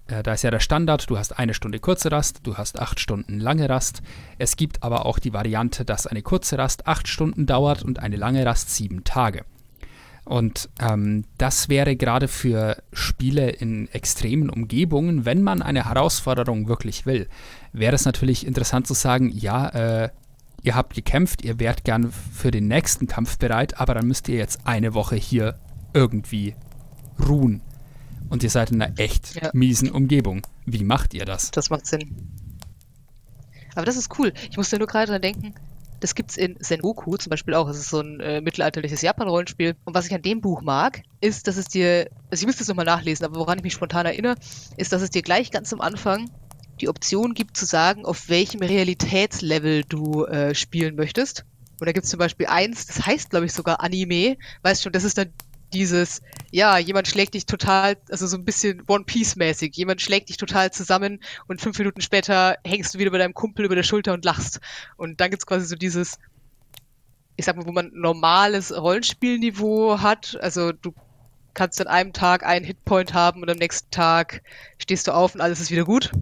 Äh, da ist ja der Standard, du hast eine Stunde kurze Rast, du hast acht Stunden lange Rast. Es gibt aber auch die Variante, dass eine kurze Rast acht Stunden dauert und eine lange Rast sieben Tage. Und ähm, das wäre gerade für Spiele in extremen Umgebungen, wenn man eine Herausforderung wirklich will, wäre es natürlich interessant zu sagen, ja, äh, ihr habt gekämpft, ihr wärt gern für den nächsten Kampf bereit, aber dann müsst ihr jetzt eine Woche hier irgendwie ruhen. Und ihr seid in einer echt ja. miesen Umgebung. Wie macht ihr das? Das macht Sinn. Aber das ist cool. Ich musste nur gerade dran denken, das gibt es in Sengoku zum Beispiel auch. Es ist so ein äh, mittelalterliches Japan-Rollenspiel. Und was ich an dem Buch mag, ist, dass es dir, also ich müsste es nochmal nachlesen, aber woran ich mich spontan erinnere, ist, dass es dir gleich ganz am Anfang die Option gibt zu sagen, auf welchem Realitätslevel du äh, spielen möchtest. Und da gibt es zum Beispiel eins, das heißt, glaube ich, sogar Anime. Weißt schon, das ist dann dieses, ja, jemand schlägt dich total, also so ein bisschen One Piece-mäßig, jemand schlägt dich total zusammen und fünf Minuten später hängst du wieder bei deinem Kumpel über der Schulter und lachst. Und dann gibt's quasi so dieses, ich sag mal, wo man normales Rollenspielniveau hat. Also du kannst an einem Tag einen Hitpoint haben und am nächsten Tag stehst du auf und alles ist wieder gut.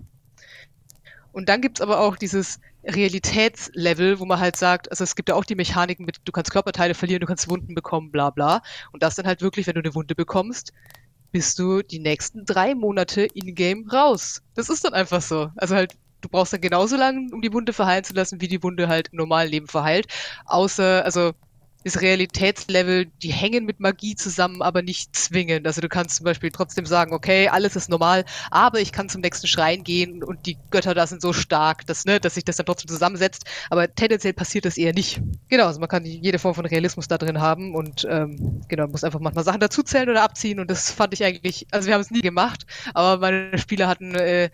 Und dann gibt's aber auch dieses Realitätslevel, wo man halt sagt, also es gibt ja auch die Mechaniken mit, du kannst Körperteile verlieren, du kannst Wunden bekommen, bla bla. Und das dann halt wirklich, wenn du eine Wunde bekommst, bist du die nächsten drei Monate in-game raus. Das ist dann einfach so. Also halt, du brauchst dann genauso lange, um die Wunde verheilen zu lassen, wie die Wunde halt im normalen Leben verheilt. Außer, also das Realitätslevel, die hängen mit Magie zusammen, aber nicht zwingend. Also du kannst zum Beispiel trotzdem sagen, okay, alles ist normal, aber ich kann zum nächsten Schrein gehen und die Götter da sind so stark, dass, ne, dass sich das dann trotzdem zusammensetzt. Aber tendenziell passiert das eher nicht. Genau, also man kann jede Form von Realismus da drin haben und ähm, genau, muss einfach manchmal Sachen dazuzählen oder abziehen und das fand ich eigentlich, also wir haben es nie gemacht, aber meine Spieler hatten äh,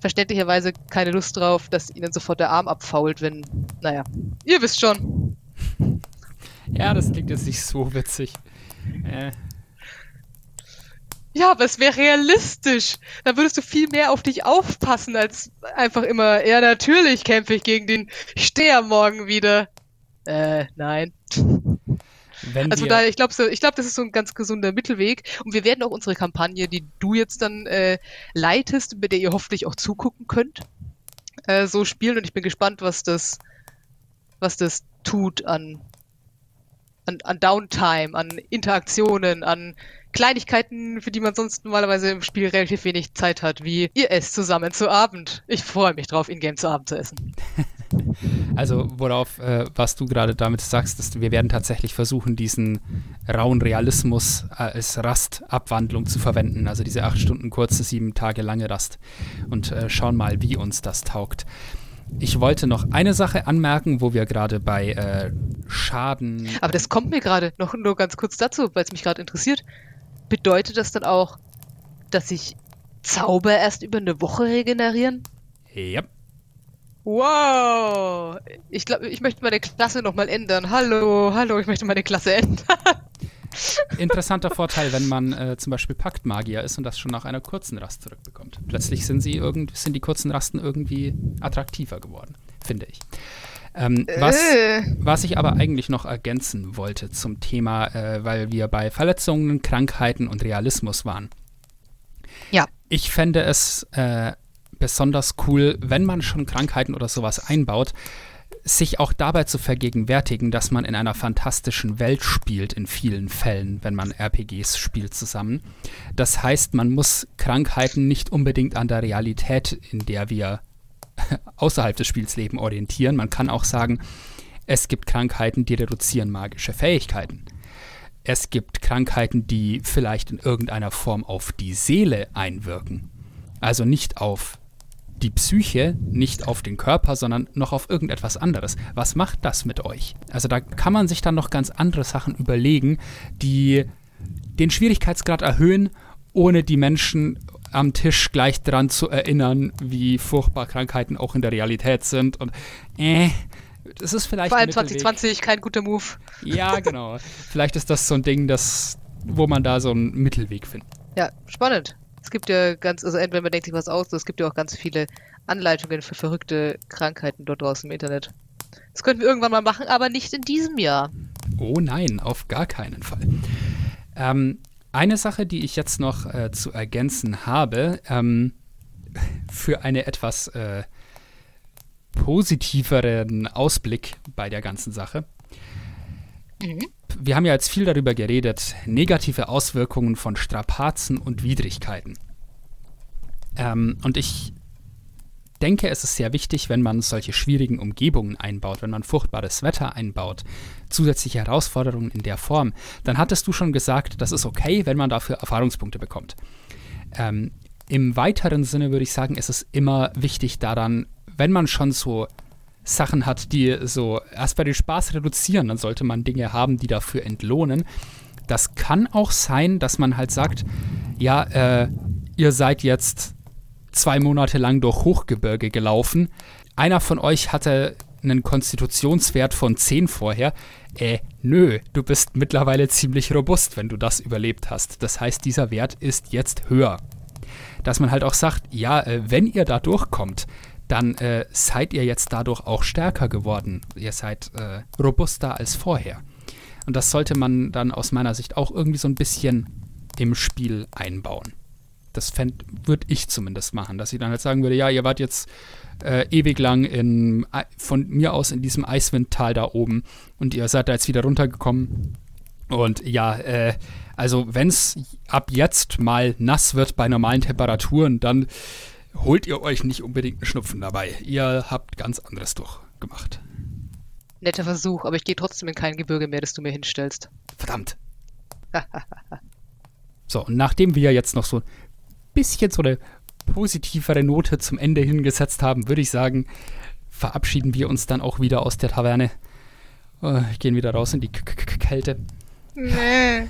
verständlicherweise keine Lust drauf, dass ihnen sofort der Arm abfault, wenn, naja, ihr wisst schon. Ja, das klingt jetzt nicht so witzig. Äh. Ja, aber es wäre realistisch. Da würdest du viel mehr auf dich aufpassen, als einfach immer, ja, natürlich kämpfe ich gegen den Steher morgen wieder. Äh, nein. Wenn also da, ich glaube, so, ich glaube, das ist so ein ganz gesunder Mittelweg. Und wir werden auch unsere Kampagne, die du jetzt dann äh, leitest, mit der ihr hoffentlich auch zugucken könnt, äh, so spielen. Und ich bin gespannt, was das, was das tut an an, an Downtime, an Interaktionen, an Kleinigkeiten, für die man sonst normalerweise im Spiel relativ wenig Zeit hat, wie ihr esst zusammen zu Abend. Ich freue mich drauf, in-game zu Abend zu essen. Also, worauf, äh, was du gerade damit sagst, ist, wir werden tatsächlich versuchen, diesen rauen Realismus als Rastabwandlung zu verwenden. Also diese acht Stunden kurze, sieben Tage lange Rast. Und äh, schauen mal, wie uns das taugt. Ich wollte noch eine Sache anmerken, wo wir gerade bei äh, Schaden. Aber das kommt mir gerade noch nur ganz kurz dazu, weil es mich gerade interessiert. Bedeutet das dann auch, dass sich Zauber erst über eine Woche regenerieren? Ja. Wow! Ich glaube, ich möchte meine Klasse nochmal ändern. Hallo, hallo, ich möchte meine Klasse ändern. Interessanter Vorteil, wenn man äh, zum Beispiel Paktmagier ist und das schon nach einer kurzen Rast zurückbekommt. Plötzlich sind, sie irgend, sind die kurzen Rasten irgendwie attraktiver geworden, finde ich. Ähm, was, äh. was ich aber eigentlich noch ergänzen wollte zum Thema, äh, weil wir bei Verletzungen, Krankheiten und Realismus waren. Ja. Ich fände es äh, besonders cool, wenn man schon Krankheiten oder sowas einbaut, sich auch dabei zu vergegenwärtigen, dass man in einer fantastischen Welt spielt, in vielen Fällen, wenn man RPGs spielt zusammen. Das heißt, man muss Krankheiten nicht unbedingt an der Realität, in der wir außerhalb des Spiels leben, orientieren. Man kann auch sagen, es gibt Krankheiten, die reduzieren magische Fähigkeiten. Es gibt Krankheiten, die vielleicht in irgendeiner Form auf die Seele einwirken. Also nicht auf die Psyche nicht auf den Körper, sondern noch auf irgendetwas anderes. Was macht das mit euch? Also da kann man sich dann noch ganz andere Sachen überlegen, die den Schwierigkeitsgrad erhöhen, ohne die Menschen am Tisch gleich dran zu erinnern, wie furchtbar Krankheiten auch in der Realität sind. Und äh, das ist vielleicht. Vor allem 2020 kein guter Move. Ja, genau. vielleicht ist das so ein Ding, das, wo man da so einen Mittelweg findet. Ja, spannend. Es gibt ja ganz, also entweder man denkt sich was aus, es gibt ja auch ganz viele Anleitungen für verrückte Krankheiten dort draußen im Internet. Das könnten wir irgendwann mal machen, aber nicht in diesem Jahr. Oh nein, auf gar keinen Fall. Ähm, eine Sache, die ich jetzt noch äh, zu ergänzen habe, ähm, für einen etwas äh, positiveren Ausblick bei der ganzen Sache. Mhm wir haben ja jetzt viel darüber geredet, negative Auswirkungen von Strapazen und Widrigkeiten. Ähm, und ich denke, es ist sehr wichtig, wenn man solche schwierigen Umgebungen einbaut, wenn man furchtbares Wetter einbaut, zusätzliche Herausforderungen in der Form, dann hattest du schon gesagt, das ist okay, wenn man dafür Erfahrungspunkte bekommt. Ähm, Im weiteren Sinne würde ich sagen, ist es immer wichtig daran, wenn man schon so Sachen hat, die so erst bei den Spaß reduzieren, dann sollte man Dinge haben, die dafür entlohnen. Das kann auch sein, dass man halt sagt, ja, äh, ihr seid jetzt zwei Monate lang durch Hochgebirge gelaufen. Einer von euch hatte einen Konstitutionswert von 10 vorher. Äh, nö, du bist mittlerweile ziemlich robust, wenn du das überlebt hast. Das heißt, dieser Wert ist jetzt höher. Dass man halt auch sagt, ja, äh, wenn ihr da durchkommt, dann äh, seid ihr jetzt dadurch auch stärker geworden. Ihr seid äh, robuster als vorher. Und das sollte man dann aus meiner Sicht auch irgendwie so ein bisschen im Spiel einbauen. Das würde ich zumindest machen, dass ich dann halt sagen würde, ja, ihr wart jetzt äh, ewig lang in, von mir aus in diesem Eiswindtal da oben und ihr seid da jetzt wieder runtergekommen. Und ja, äh, also wenn es ab jetzt mal nass wird bei normalen Temperaturen, dann holt ihr euch nicht unbedingt einen Schnupfen dabei. Ihr habt ganz anderes durchgemacht. Netter Versuch, aber ich gehe trotzdem in kein Gebirge mehr, das du mir hinstellst. Verdammt. so, und nachdem wir jetzt noch so ein bisschen so eine positivere Note zum Ende hingesetzt haben, würde ich sagen, verabschieden wir uns dann auch wieder aus der Taverne. Uh, gehen wieder raus in die K -K Kälte. Nee.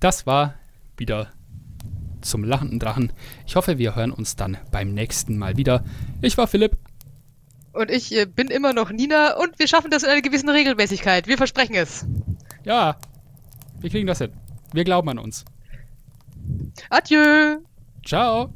Das war wieder zum lachenden Drachen. Ich hoffe, wir hören uns dann beim nächsten Mal wieder. Ich war Philipp. Und ich äh, bin immer noch Nina und wir schaffen das in einer gewissen Regelmäßigkeit. Wir versprechen es. Ja, wir kriegen das hin. Wir glauben an uns. Adieu. Ciao.